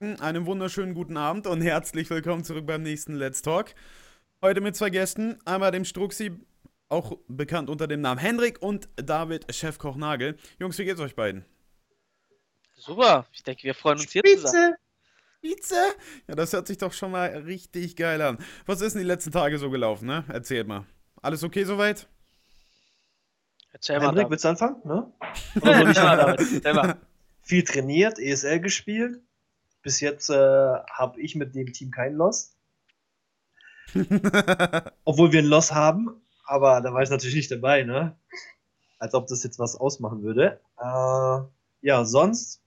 Einen wunderschönen guten Abend und herzlich willkommen zurück beim nächsten Let's Talk. Heute mit zwei Gästen, einmal dem Struxi, auch bekannt unter dem Namen Hendrik und David Chefkoch Nagel. Jungs, wie geht's euch beiden? Super, ich denke, wir freuen uns hier zusammen. Spitze! Ja, das hört sich doch schon mal richtig geil an. Was ist denn die letzten Tage so gelaufen, ne? Erzählt mal. Alles okay soweit? Erzähl mal. Hendrik, willst du anfangen? Ne? Oder soll ich mal? Viel trainiert, ESL gespielt. Bis jetzt äh, habe ich mit dem Team keinen Loss. Obwohl wir ein Loss haben, aber da war ich natürlich nicht dabei, ne? Als ob das jetzt was ausmachen würde. Äh, ja, sonst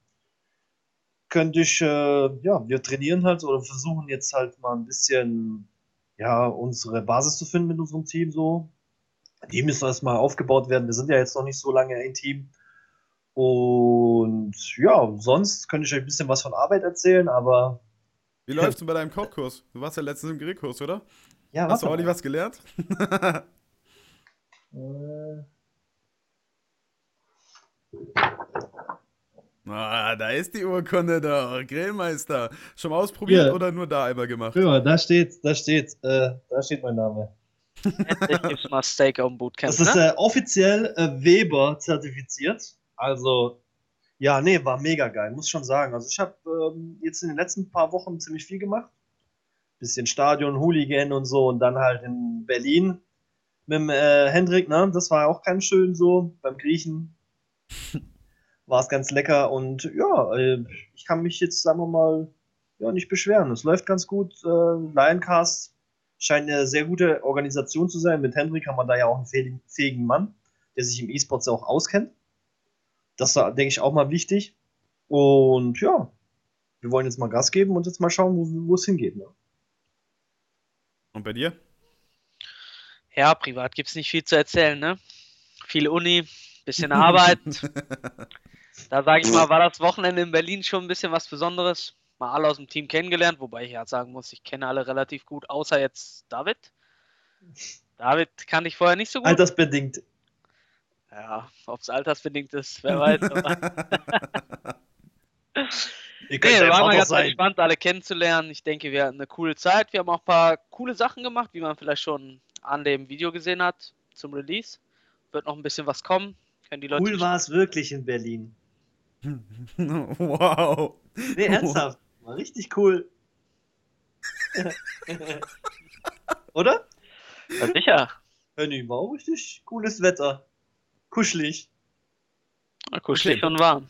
könnte ich, äh, ja, wir trainieren halt oder versuchen jetzt halt mal ein bisschen, ja, unsere Basis zu finden mit unserem Team so. Die müssen erstmal aufgebaut werden. Wir sind ja jetzt noch nicht so lange ein Team. Und ja, sonst könnte ich euch ein bisschen was von Arbeit erzählen, aber. Wie läuft's denn bei deinem Kochkurs? Du warst ja letztens im Grillkurs, oder? Ja, Hast du Olli was gelernt? äh. Ah, da ist die Urkunde da. Grillmeister. Schon mal ausprobiert ja. oder nur da einmal gemacht? Ja, da steht, da steht, äh, da steht mein Name. Endlich gibt's mal Steak am Bootcamp. Das ist ne? äh, offiziell äh, Weber zertifiziert. Also, ja, nee, war mega geil, muss schon sagen. Also ich habe ähm, jetzt in den letzten paar Wochen ziemlich viel gemacht. Bisschen Stadion, Hooligan und so und dann halt in Berlin mit dem äh, Hendrik, ne? Das war auch ganz schön so beim Griechen. war es ganz lecker und ja, äh, ich kann mich jetzt, sagen wir mal, ja, nicht beschweren. Es läuft ganz gut. Äh, Lioncast scheint eine sehr gute Organisation zu sein. Mit Hendrik haben wir da ja auch einen fähigen Mann, der sich im E-Sports auch auskennt. Das war, denke ich, auch mal wichtig. Und ja, wir wollen jetzt mal Gas geben und jetzt mal schauen, wo, wo es hingeht. Ne? Und bei dir? Ja, privat gibt es nicht viel zu erzählen, ne? Viel Uni, bisschen Arbeit. Da sage ich mal, war das Wochenende in Berlin schon ein bisschen was Besonderes. Mal alle aus dem Team kennengelernt, wobei ich ja sagen muss, ich kenne alle relativ gut, außer jetzt David. David kannte ich vorher nicht so gut. Altersbedingt. Ja, ob es altersbedingt ist, wer weiß. nee, wir waren mal ganz sein. gespannt, alle kennenzulernen. Ich denke, wir hatten eine coole Zeit. Wir haben auch ein paar coole Sachen gemacht, wie man vielleicht schon an dem Video gesehen hat zum Release. Wird noch ein bisschen was kommen. Können die Leute cool war es wirklich in Berlin. wow. Nee, ernsthaft. War richtig cool. Oder? Ja, sicher. Henny, war auch richtig cooles Wetter. Kuschelig. Ja, kuschelig okay. und warm.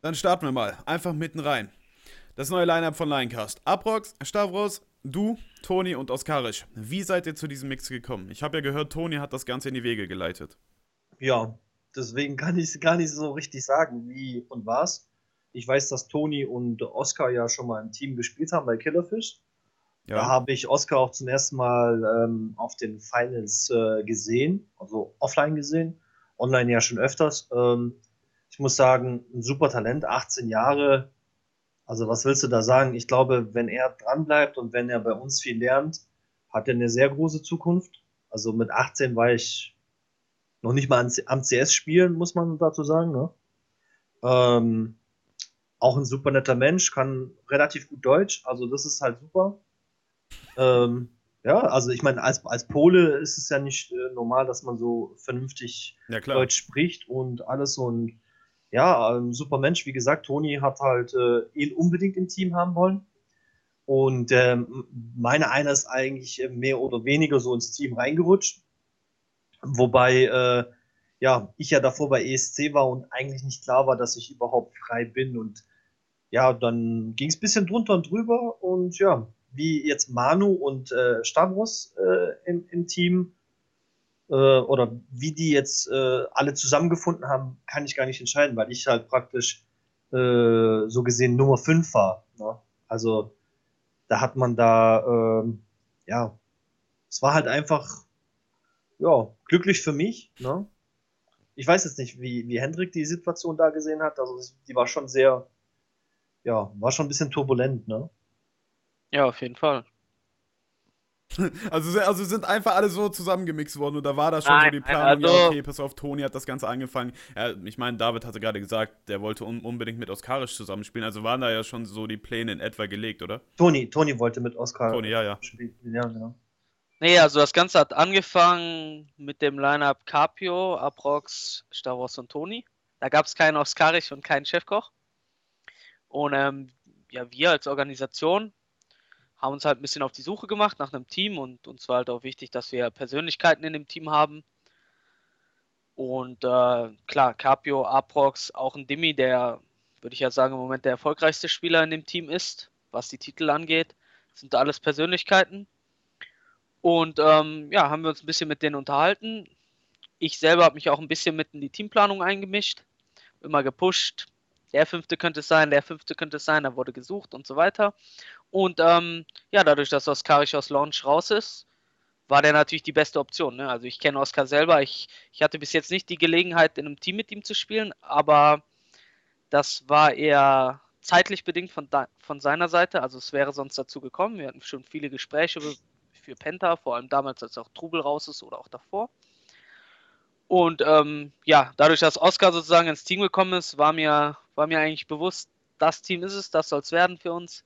Dann starten wir mal. Einfach mitten rein. Das neue Line-Up von Linecast. Aprox, Stavros, du, Toni und Oskarisch. Wie seid ihr zu diesem Mix gekommen? Ich habe ja gehört, Toni hat das Ganze in die Wege geleitet. Ja, deswegen kann ich es gar nicht so richtig sagen, wie und was. Ich weiß, dass Toni und Oscar ja schon mal im Team gespielt haben bei Killerfish. Ja. Da habe ich Oscar auch zum ersten Mal ähm, auf den Finals äh, gesehen, also offline gesehen, online ja schon öfters. Ähm, ich muss sagen, ein super Talent, 18 Jahre. Also was willst du da sagen? Ich glaube, wenn er dranbleibt und wenn er bei uns viel lernt, hat er eine sehr große Zukunft. Also mit 18 war ich noch nicht mal am CS spielen, muss man dazu sagen. Ne? Ähm, auch ein super netter Mensch, kann relativ gut Deutsch, also das ist halt super. Ähm, ja, also ich meine, als, als Pole ist es ja nicht äh, normal, dass man so vernünftig ja, Deutsch spricht und alles so ein ja, ein super Mensch. Wie gesagt, Toni hat halt äh, ihn unbedingt im Team haben wollen. Und ähm, meine einer ist eigentlich mehr oder weniger so ins Team reingerutscht. Wobei, äh, ja, ich ja davor bei ESC war und eigentlich nicht klar war, dass ich überhaupt frei bin. Und ja, dann ging es ein bisschen drunter und drüber. Und ja, wie jetzt Manu und äh, Stavros äh, im, im Team äh, oder wie die jetzt äh, alle zusammengefunden haben, kann ich gar nicht entscheiden, weil ich halt praktisch äh, so gesehen Nummer 5 war. Ne? Also da hat man da, ähm, ja, es war halt einfach ja, glücklich für mich. Ne? Ich weiß jetzt nicht, wie, wie Hendrik die Situation da gesehen hat. Also die war schon sehr, ja, war schon ein bisschen turbulent, ne? Ja, auf jeden Fall. Also, also sind einfach alle so zusammengemixt worden und da war das schon nein, so die Planung, also, ja, okay, pass auf, Toni hat das Ganze angefangen. Ja, ich meine, David hatte gerade gesagt, der wollte un unbedingt mit Oskarisch zusammenspielen, also waren da ja schon so die Pläne in etwa gelegt, oder? Toni, Toni wollte mit Oskar Toni, ja, ja. spielen, ja, genau. Nee, also das Ganze hat angefangen mit dem Lineup Capio, Aprox, Stavros und Toni. Da gab es keinen Oskarich und keinen Chefkoch. Und ähm, ja, wir als Organisation haben uns halt ein bisschen auf die Suche gemacht nach einem Team und uns war halt auch wichtig, dass wir Persönlichkeiten in dem Team haben. Und äh, klar, Capio, Aprox, auch ein Dimi, der, würde ich ja sagen, im Moment der erfolgreichste Spieler in dem Team ist, was die Titel angeht. Das sind alles Persönlichkeiten. Und ähm, ja, haben wir uns ein bisschen mit denen unterhalten. Ich selber habe mich auch ein bisschen mit in die Teamplanung eingemischt, immer gepusht. Der fünfte könnte es sein, der fünfte könnte es sein, da wurde gesucht und so weiter. Und ähm, ja, dadurch, dass Oskarich aus Launch raus ist, war der natürlich die beste Option. Ne? Also ich kenne Oskar selber. Ich, ich hatte bis jetzt nicht die Gelegenheit, in einem Team mit ihm zu spielen, aber das war eher zeitlich bedingt von, von seiner Seite. Also es wäre sonst dazu gekommen. Wir hatten schon viele Gespräche für Penta, vor allem damals, als auch Trubel raus ist oder auch davor. Und ähm, ja, dadurch, dass Oscar sozusagen ins Team gekommen ist, war mir, war mir eigentlich bewusst, das Team ist es, das soll es werden für uns.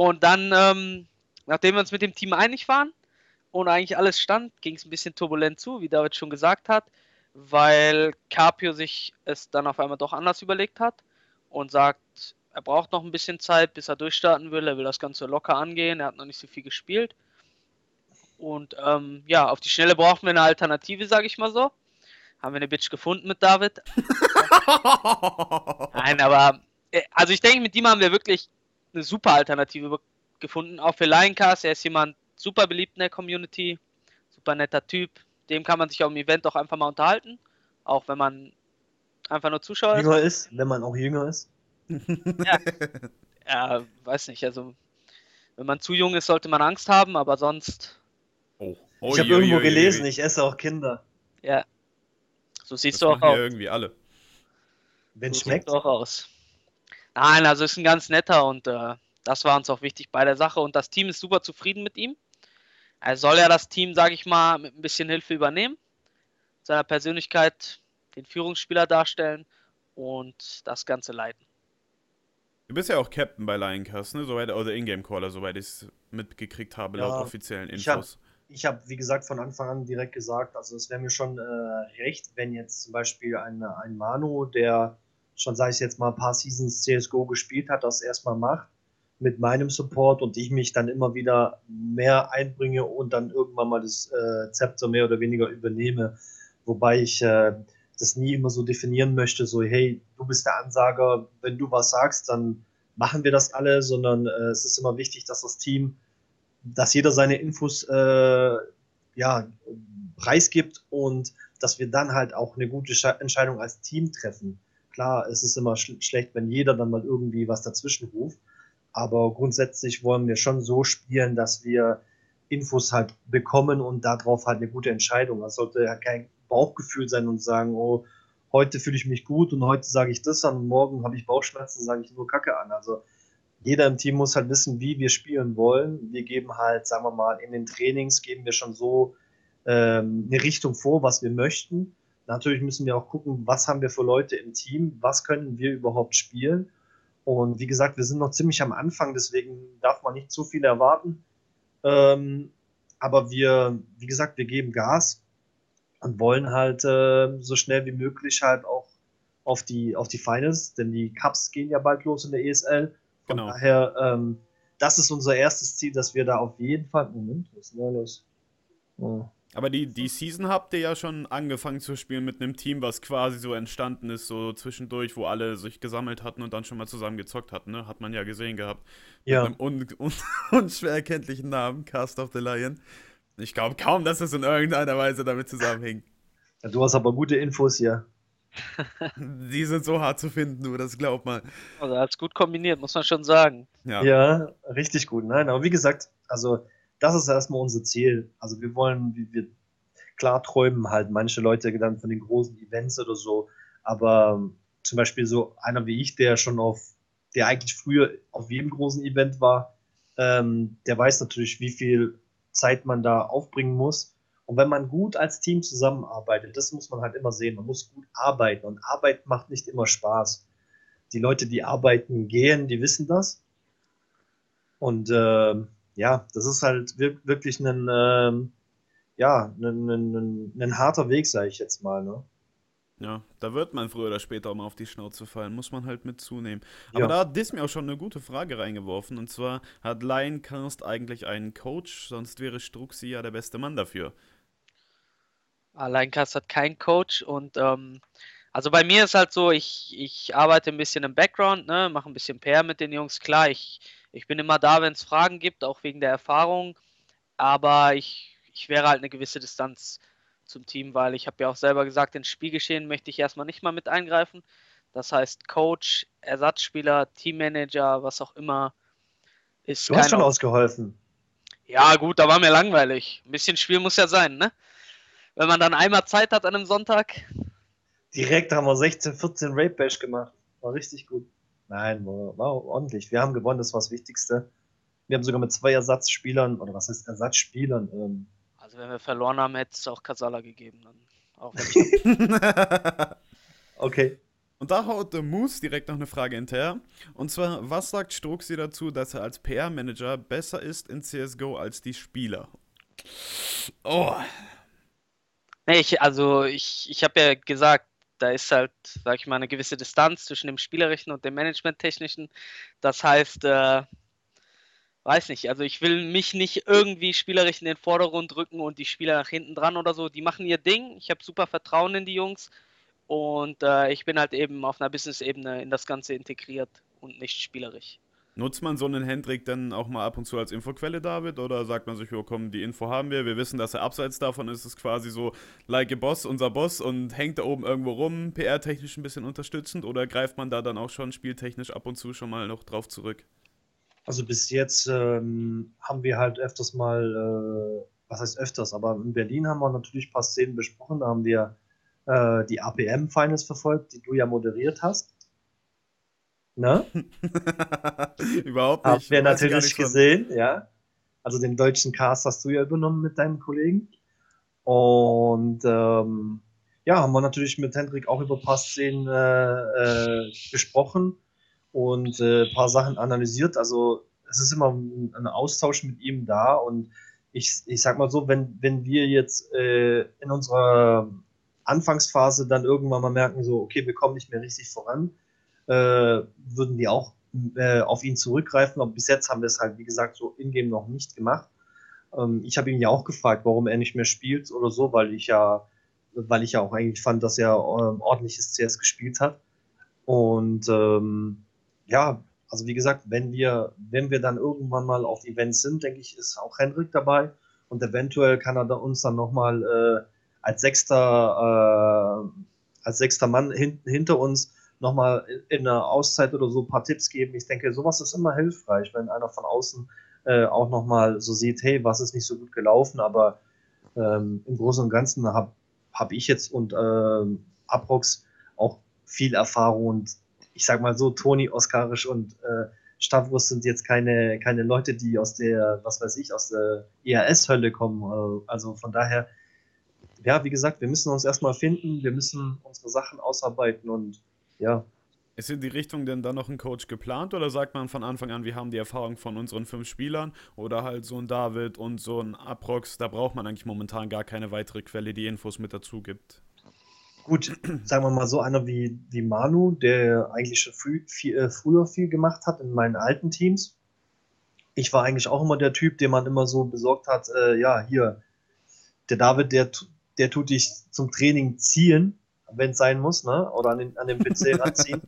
Und dann, ähm, nachdem wir uns mit dem Team einig waren und eigentlich alles stand, ging es ein bisschen turbulent zu, wie David schon gesagt hat, weil Carpio sich es dann auf einmal doch anders überlegt hat und sagt, er braucht noch ein bisschen Zeit, bis er durchstarten will. Er will das Ganze locker angehen. Er hat noch nicht so viel gespielt. Und ähm, ja, auf die Schnelle brauchen wir eine Alternative, sage ich mal so. Haben wir eine Bitch gefunden mit David. Nein, aber äh, also ich denke, mit ihm haben wir wirklich eine super Alternative gefunden. Auch für Lioncast. Er ist jemand super beliebt in der Community. Super netter Typ. Dem kann man sich auf dem Event auch einfach mal unterhalten. Auch wenn man einfach nur Zuschauer jünger ist. Wenn man auch jünger ist. ja. ja, weiß nicht. Also, wenn man zu jung ist, sollte man Angst haben, aber sonst Oh. oh ich habe irgendwo oi, gelesen, oi. ich esse auch Kinder. Ja. So siehst das du auch aus. Ja irgendwie alle. Wenn so schmeckt. auch aus. Nein, also ist ein ganz netter und äh, das war uns auch wichtig bei der Sache und das Team ist super zufrieden mit ihm. Er soll ja das Team, sage ich mal, mit ein bisschen Hilfe übernehmen, seiner Persönlichkeit den Führungsspieler darstellen und das Ganze leiten. Du bist ja auch Captain bei Lioncast, ne? Soweit, oder Ingame-Caller, soweit ich es mitgekriegt habe, ja, laut offiziellen Infos ich habe, wie gesagt, von Anfang an direkt gesagt, also es wäre mir schon äh, recht, wenn jetzt zum Beispiel ein, ein Manu, der schon, sage ich jetzt mal, ein paar Seasons CSGO gespielt hat, das erstmal macht mit meinem Support und ich mich dann immer wieder mehr einbringe und dann irgendwann mal das äh, Zepter mehr oder weniger übernehme. Wobei ich äh, das nie immer so definieren möchte, so hey, du bist der Ansager, wenn du was sagst, dann machen wir das alle, sondern äh, es ist immer wichtig, dass das Team dass jeder seine Infos äh, ja, preisgibt und dass wir dann halt auch eine gute Entscheidung als Team treffen. Klar, es ist immer sch schlecht, wenn jeder dann mal irgendwie was dazwischen ruft, aber grundsätzlich wollen wir schon so spielen, dass wir Infos halt bekommen und darauf halt eine gute Entscheidung. Das sollte ja kein Bauchgefühl sein und sagen, oh, heute fühle ich mich gut und heute sage ich das an und morgen habe ich Bauchschmerzen, sage ich nur Kacke an. Also jeder im Team muss halt wissen, wie wir spielen wollen. Wir geben halt, sagen wir mal, in den Trainings geben wir schon so ähm, eine Richtung vor, was wir möchten. Natürlich müssen wir auch gucken, was haben wir für Leute im Team, was können wir überhaupt spielen. Und wie gesagt, wir sind noch ziemlich am Anfang, deswegen darf man nicht zu viel erwarten. Ähm, aber wir, wie gesagt, wir geben Gas und wollen halt äh, so schnell wie möglich halt auch auf die, auf die Finals, denn die Cups gehen ja bald los in der ESL. Von genau. daher, ähm, das ist unser erstes Ziel, dass wir da auf jeden Fall. Moment, was ist denn da los? Oh. Aber die, die Season habt ihr ja schon angefangen zu spielen mit einem Team, was quasi so entstanden ist, so zwischendurch, wo alle sich gesammelt hatten und dann schon mal zusammen gezockt hatten, ne? Hat man ja gesehen gehabt. Ja. Mit einem un un unschwer erkenntlichen Namen, Cast of the Lion. Ich glaube kaum, dass es in irgendeiner Weise damit zusammenhängt. Ja, du hast aber gute Infos hier. Die sind so hart zu finden, du, das glaub mal. Also als gut kombiniert, muss man schon sagen. Ja. ja, richtig gut. Nein, aber wie gesagt, also das ist erstmal unser Ziel. Also wir wollen, wir, wir klar träumen halt manche Leute dann von den großen Events oder so, aber ähm, zum Beispiel so einer wie ich, der schon auf, der eigentlich früher auf jedem großen Event war, ähm, der weiß natürlich, wie viel Zeit man da aufbringen muss. Und wenn man gut als Team zusammenarbeitet, das muss man halt immer sehen. Man muss gut arbeiten und Arbeit macht nicht immer Spaß. Die Leute, die arbeiten gehen, die wissen das. Und äh, ja, das ist halt wirklich ein, äh, ja, ein, ein, ein, ein harter Weg, sage ich jetzt mal. Ne? Ja, da wird man früher oder später auch mal auf die Schnauze fallen, muss man halt mit zunehmen. Aber ja. da hat Dis mir auch schon eine gute Frage reingeworfen und zwar hat Lioncast eigentlich einen Coach, sonst wäre Struxi ja der beste Mann dafür. Lioncast hat keinen Coach und ähm, also bei mir ist halt so, ich, ich arbeite ein bisschen im Background, ne, mache ein bisschen PR mit den Jungs, klar, ich, ich bin immer da, wenn es Fragen gibt, auch wegen der Erfahrung, aber ich, ich wäre halt eine gewisse Distanz zum Team, weil ich habe ja auch selber gesagt, ins Spielgeschehen möchte ich erstmal nicht mal mit eingreifen. Das heißt, Coach, Ersatzspieler, Teammanager, was auch immer, ist. Du hast schon ausgeholfen. Ja, gut, da war mir langweilig. Ein bisschen Spiel muss ja sein, ne? Wenn man dann einmal Zeit hat an einem Sonntag. Direkt haben wir 16, 14 Rape Bash gemacht. War richtig gut. Nein, war, war ordentlich. Wir haben gewonnen, das war das Wichtigste. Wir haben sogar mit zwei Ersatzspielern, oder was heißt Ersatzspielern, ähm, also wenn wir verloren haben, hätte es auch Kasala gegeben. Dann. Auch okay. Und da haut der Moose direkt noch eine Frage hinterher. Und zwar, was sagt Struxi dazu, dass er als PR-Manager besser ist in CSGO als die Spieler? Oh. Nee, ich, also ich, ich habe ja gesagt, da ist halt, sag ich mal, eine gewisse Distanz zwischen dem Spielerischen und dem Management-Technischen. Das heißt, äh, weiß nicht, also ich will mich nicht irgendwie spielerisch in den Vordergrund drücken und die Spieler nach hinten dran oder so. Die machen ihr Ding. Ich habe super Vertrauen in die Jungs und äh, ich bin halt eben auf einer Business-Ebene in das Ganze integriert und nicht spielerisch. Nutzt man so einen Hendrik dann auch mal ab und zu als Infoquelle, David? Oder sagt man sich, oh komm, die Info haben wir, wir wissen, dass er abseits davon ist, ist quasi so, like a Boss, unser Boss und hängt da oben irgendwo rum, PR-technisch ein bisschen unterstützend? Oder greift man da dann auch schon spieltechnisch ab und zu schon mal noch drauf zurück? Also bis jetzt ähm, haben wir halt öfters mal, äh, was heißt öfters, aber in Berlin haben wir natürlich ein paar Szenen besprochen. Da haben wir äh, die APM-Finals verfolgt, die du ja moderiert hast. Ne? Überhaupt nicht. Haben wir natürlich gesehen, ja. Also den deutschen Cast hast du ja übernommen mit deinen Kollegen. Und ähm, ja, haben wir natürlich mit Hendrik auch über ein paar Szenen äh, äh, gesprochen und äh, ein paar Sachen analysiert. Also es ist immer ein, ein, Austausch mit ihm da und ich, ich sag mal so, wenn, wenn wir jetzt äh, in unserer Anfangsphase dann irgendwann mal merken, so, okay, wir kommen nicht mehr richtig voran, würden die auch äh, auf ihn zurückgreifen. Aber bis jetzt haben wir es halt, wie gesagt, so in-game noch nicht gemacht. Ähm, ich habe ihn ja auch gefragt, warum er nicht mehr spielt oder so, weil ich ja, weil ich ja auch eigentlich fand, dass er ähm, ordentliches CS gespielt hat. Und ähm, ja, also wie gesagt, wenn wir, wenn wir dann irgendwann mal auf Events sind, denke ich, ist auch Hendrik dabei und eventuell kann er uns dann nochmal äh, als sechster, äh, als sechster Mann hin, hinter uns nochmal in einer Auszeit oder so ein paar Tipps geben. Ich denke, sowas ist immer hilfreich, wenn einer von außen äh, auch nochmal so sieht, hey, was ist nicht so gut gelaufen, aber ähm, im Großen und Ganzen habe hab ich jetzt und äh, Aprox auch viel Erfahrung und ich sag mal so, Toni, Oskarisch und äh, Stavros sind jetzt keine, keine Leute, die aus der, was weiß ich, aus der ERS-Hölle kommen. Äh, also von daher, ja, wie gesagt, wir müssen uns erstmal finden, wir müssen unsere Sachen ausarbeiten und ja. Ist in die Richtung denn dann noch ein Coach geplant oder sagt man von Anfang an, wir haben die Erfahrung von unseren fünf Spielern oder halt so ein David und so ein Aprox, da braucht man eigentlich momentan gar keine weitere Quelle, die Infos mit dazu gibt? Gut, sagen wir mal so, einer wie, wie Manu, der eigentlich schon früh, viel, äh, früher viel gemacht hat in meinen alten Teams. Ich war eigentlich auch immer der Typ, den man immer so besorgt hat, äh, ja, hier, der David, der, der tut dich zum Training ziehen, wenn es sein muss, ne? oder an den, an den PC ranziehen.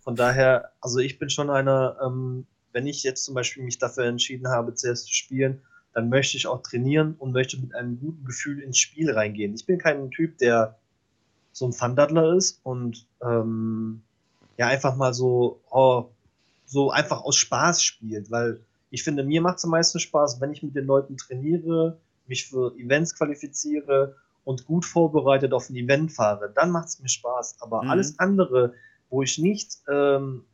Von daher, also ich bin schon einer, ähm, wenn ich jetzt zum Beispiel mich dafür entschieden habe, CS zu spielen, dann möchte ich auch trainieren und möchte mit einem guten Gefühl ins Spiel reingehen. Ich bin kein Typ, der so ein Fun-Daddler ist und ähm, ja, einfach mal so, oh, so einfach aus Spaß spielt, weil ich finde, mir macht es am meisten Spaß, wenn ich mit den Leuten trainiere, mich für Events qualifiziere und gut vorbereitet auf ein Event fahre, dann macht es mir Spaß. Aber mhm. alles andere, wo ich nicht, ähm,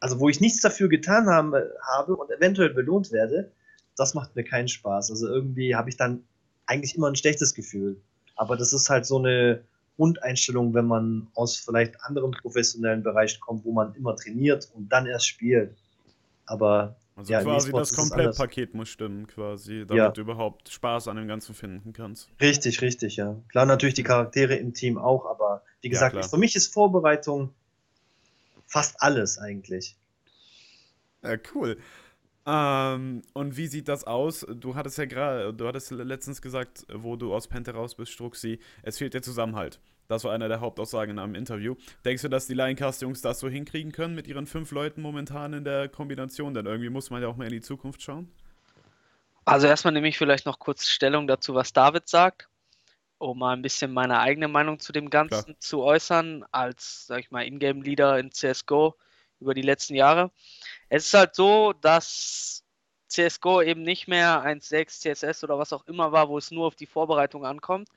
also wo ich nichts dafür getan habe, habe und eventuell belohnt werde, das macht mir keinen Spaß. Also irgendwie habe ich dann eigentlich immer ein schlechtes Gefühl. Aber das ist halt so eine Grundeinstellung, wenn man aus vielleicht anderen professionellen Bereichen kommt, wo man immer trainiert und dann erst spielt. Aber also ja, quasi das Komplettpaket muss stimmen, quasi, damit ja. du überhaupt Spaß an dem Ganzen finden kannst. Richtig, richtig, ja. Klar, natürlich die Charaktere im Team auch, aber wie gesagt, ja, für mich ist Vorbereitung fast alles eigentlich. Ja, cool. Ähm, und wie sieht das aus? Du hattest ja gerade, du hattest letztens gesagt, wo du aus Pente raus bist, Struxi, es fehlt der Zusammenhalt. Das war einer der Hauptaussagen in einem Interview. Denkst du, dass die Lioncast-Jungs das so hinkriegen können mit ihren fünf Leuten momentan in der Kombination? Denn irgendwie muss man ja auch mal in die Zukunft schauen. Also erstmal nehme ich vielleicht noch kurz Stellung dazu, was David sagt, um mal ein bisschen meine eigene Meinung zu dem Ganzen Klar. zu äußern, als, sag ich mal, Ingame-Leader in CSGO über die letzten Jahre. Es ist halt so, dass CSGO eben nicht mehr 1.6 CSS oder was auch immer war, wo es nur auf die Vorbereitung ankommt.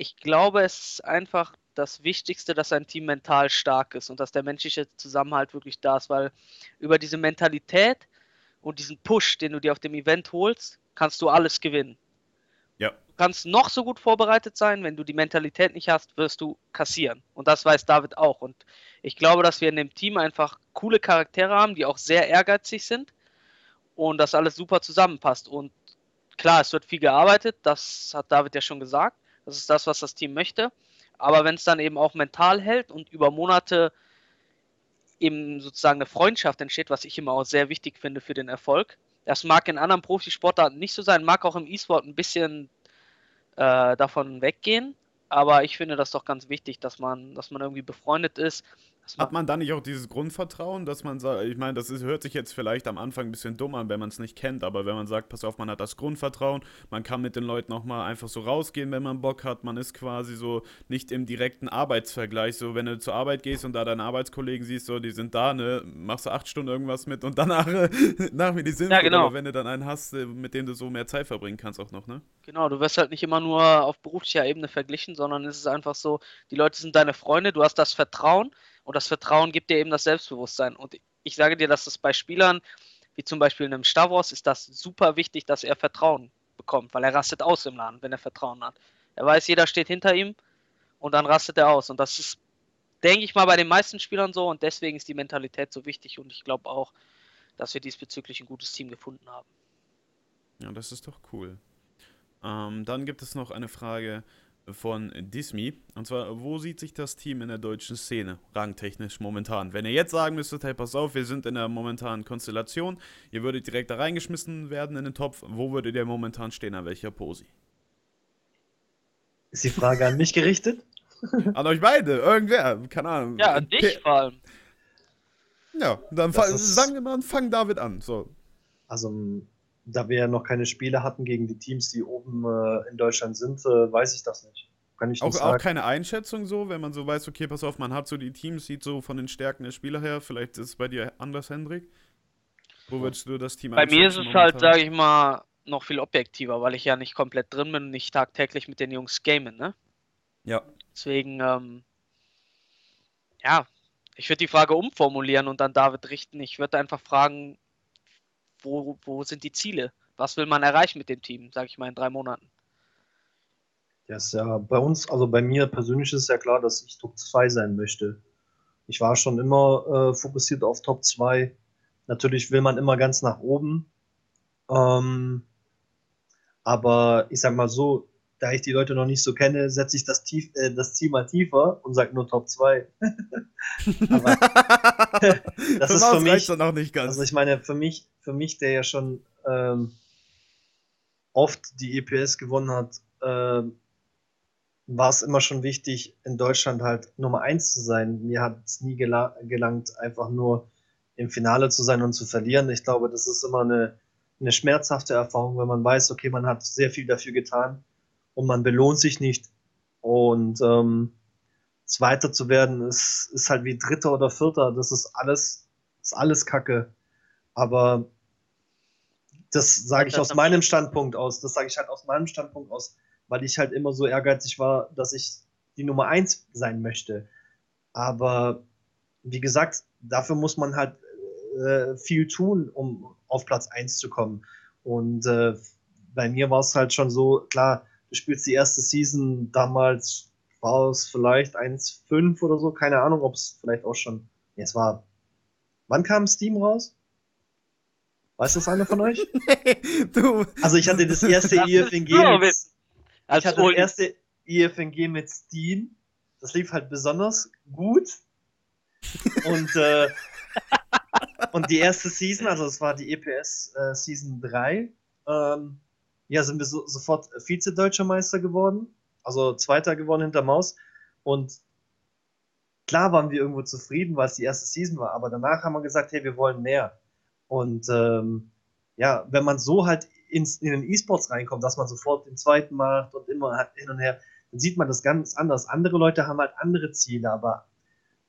Ich glaube, es ist einfach das Wichtigste, dass ein Team mental stark ist und dass der menschliche Zusammenhalt wirklich da ist, weil über diese Mentalität und diesen Push, den du dir auf dem Event holst, kannst du alles gewinnen. Ja. Du kannst noch so gut vorbereitet sein, wenn du die Mentalität nicht hast, wirst du kassieren. Und das weiß David auch. Und ich glaube, dass wir in dem Team einfach coole Charaktere haben, die auch sehr ehrgeizig sind und das alles super zusammenpasst. Und klar, es wird viel gearbeitet, das hat David ja schon gesagt. Das ist das, was das Team möchte. Aber wenn es dann eben auch mental hält und über Monate eben sozusagen eine Freundschaft entsteht, was ich immer auch sehr wichtig finde für den Erfolg. Das mag in anderen Profisportarten nicht so sein, mag auch im E-Sport ein bisschen äh, davon weggehen. Aber ich finde das doch ganz wichtig, dass man, dass man irgendwie befreundet ist, hat man dann nicht auch dieses Grundvertrauen, dass man sagt, ich meine, das ist, hört sich jetzt vielleicht am Anfang ein bisschen dumm an, wenn man es nicht kennt, aber wenn man sagt, pass auf, man hat das Grundvertrauen, man kann mit den Leuten auch mal einfach so rausgehen, wenn man Bock hat, man ist quasi so nicht im direkten Arbeitsvergleich, so wenn du zur Arbeit gehst und da deine Arbeitskollegen siehst, so die sind da, ne, machst du acht Stunden irgendwas mit und danach nach mir die sind, ja, genau. aber wenn du dann einen hast, äh, mit dem du so mehr Zeit verbringen kannst auch noch, ne? Genau, du wirst halt nicht immer nur auf beruflicher Ebene verglichen, sondern es ist einfach so, die Leute sind deine Freunde, du hast das Vertrauen und das Vertrauen gibt dir eben das Selbstbewusstsein. Und ich sage dir, dass das bei Spielern, wie zum Beispiel einem Stavros, ist das super wichtig, dass er Vertrauen bekommt, weil er rastet aus im Laden, wenn er Vertrauen hat. Er weiß, jeder steht hinter ihm und dann rastet er aus. Und das ist, denke ich mal, bei den meisten Spielern so und deswegen ist die Mentalität so wichtig und ich glaube auch, dass wir diesbezüglich ein gutes Team gefunden haben. Ja, das ist doch cool. Ähm, dann gibt es noch eine Frage von Dismi. Und zwar, wo sieht sich das Team in der deutschen Szene rangtechnisch momentan? Wenn ihr jetzt sagen müsstet, hey, pass auf, wir sind in der momentanen Konstellation, ihr würdet direkt da reingeschmissen werden in den Topf, wo würdet ihr momentan stehen, an welcher Posi? Ist die Frage an mich gerichtet? an euch beide, irgendwer, keine Ahnung. Ja, an dich vor allem. Ja, dann fang, sagen wir mal, fang David an. So. Also da wir ja noch keine Spiele hatten gegen die Teams, die oben äh, in Deutschland sind, äh, weiß ich das nicht. Kann ich auch, nicht auch keine Einschätzung so, wenn man so weiß, okay, pass auf, man hat so die Teams, sieht so von den Stärken der Spieler her, vielleicht ist es bei dir anders, Hendrik. Wo würdest du das Team Bei mir ist es momentan? halt, sage ich mal, noch viel objektiver, weil ich ja nicht komplett drin bin und nicht tagtäglich mit den Jungs gamen, ne? Ja. Deswegen, ähm, ja, ich würde die Frage umformulieren und an David richten. Ich würde einfach fragen, wo, wo sind die Ziele? Was will man erreichen mit dem Team, sage ich mal, in drei Monaten? Ja, ist ja bei uns, also bei mir persönlich ist ja klar, dass ich Top 2 sein möchte. Ich war schon immer äh, fokussiert auf Top 2. Natürlich will man immer ganz nach oben. Ähm, aber ich sag mal so, da ich die Leute noch nicht so kenne, setze ich das, tief, äh, das Ziel mal tiefer und sage nur Top 2. Aber das ist für mich. Noch nicht ganz. Also ich meine, für mich, für mich, der ja schon ähm, oft die EPS gewonnen hat, äh, war es immer schon wichtig, in Deutschland halt Nummer 1 zu sein. Mir hat es nie gel gelangt, einfach nur im Finale zu sein und zu verlieren. Ich glaube, das ist immer eine, eine schmerzhafte Erfahrung, wenn man weiß, okay, man hat sehr viel dafür getan und man belohnt sich nicht. Und ähm, Zweiter zu werden, ist, ist halt wie Dritter oder Vierter. Das ist alles, ist alles Kacke. Aber das sage ich aus meinem Standpunkt aus. Das sage ich halt aus meinem Standpunkt aus, weil ich halt immer so ehrgeizig war, dass ich die Nummer eins sein möchte. Aber wie gesagt, dafür muss man halt äh, viel tun, um auf Platz eins zu kommen. Und äh, bei mir war es halt schon so, klar, du spielst die erste Season, damals war es vielleicht 1.5 oder so, keine Ahnung, ob es vielleicht auch schon, nee, es war, wann kam Steam raus? Weiß das einer von euch? nee, du. Also ich hatte das erste IFNG mit, ich hatte das erste IFNG mit Steam, das lief halt besonders gut und äh, und die erste Season, also es war die EPS äh, Season 3, ähm, ja, sind wir so, sofort Vize-Deutscher Meister geworden. Also Zweiter geworden hinter Maus. Und klar waren wir irgendwo zufrieden, weil es die erste Season war, aber danach haben wir gesagt, hey, wir wollen mehr. Und ähm, ja, wenn man so halt ins, in den E-Sports reinkommt, dass man sofort den zweiten macht und immer hin und her, dann sieht man das ganz anders. Andere Leute haben halt andere Ziele, aber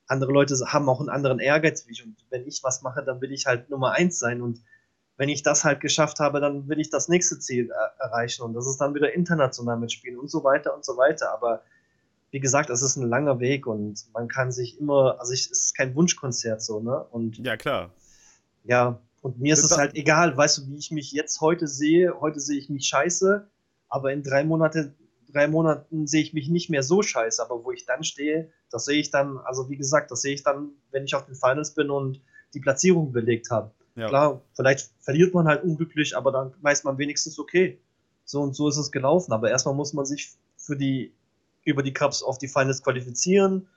andere Leute haben auch einen anderen Ehrgeiz wie ich. Und wenn ich was mache, dann will ich halt Nummer eins sein. Und wenn ich das halt geschafft habe, dann will ich das nächste Ziel er erreichen. Und das ist dann wieder international mitspielen und so weiter und so weiter. Aber wie gesagt, es ist ein langer Weg und man kann sich immer, also ich, es ist kein Wunschkonzert so, ne? Und ja, klar. Ja, und mir ist es halt egal, weißt du, wie ich mich jetzt heute sehe. Heute sehe ich mich scheiße, aber in drei Monaten drei Monaten sehe ich mich nicht mehr so scheiße, aber wo ich dann stehe, das sehe ich dann, also wie gesagt, das sehe ich dann, wenn ich auf den Finals bin und die Platzierung belegt habe. Ja. Klar, vielleicht verliert man halt unglücklich, aber dann weiß man wenigstens, okay, so und so ist es gelaufen. Aber erstmal muss man sich für die, über die Cups auf die Finals qualifizieren.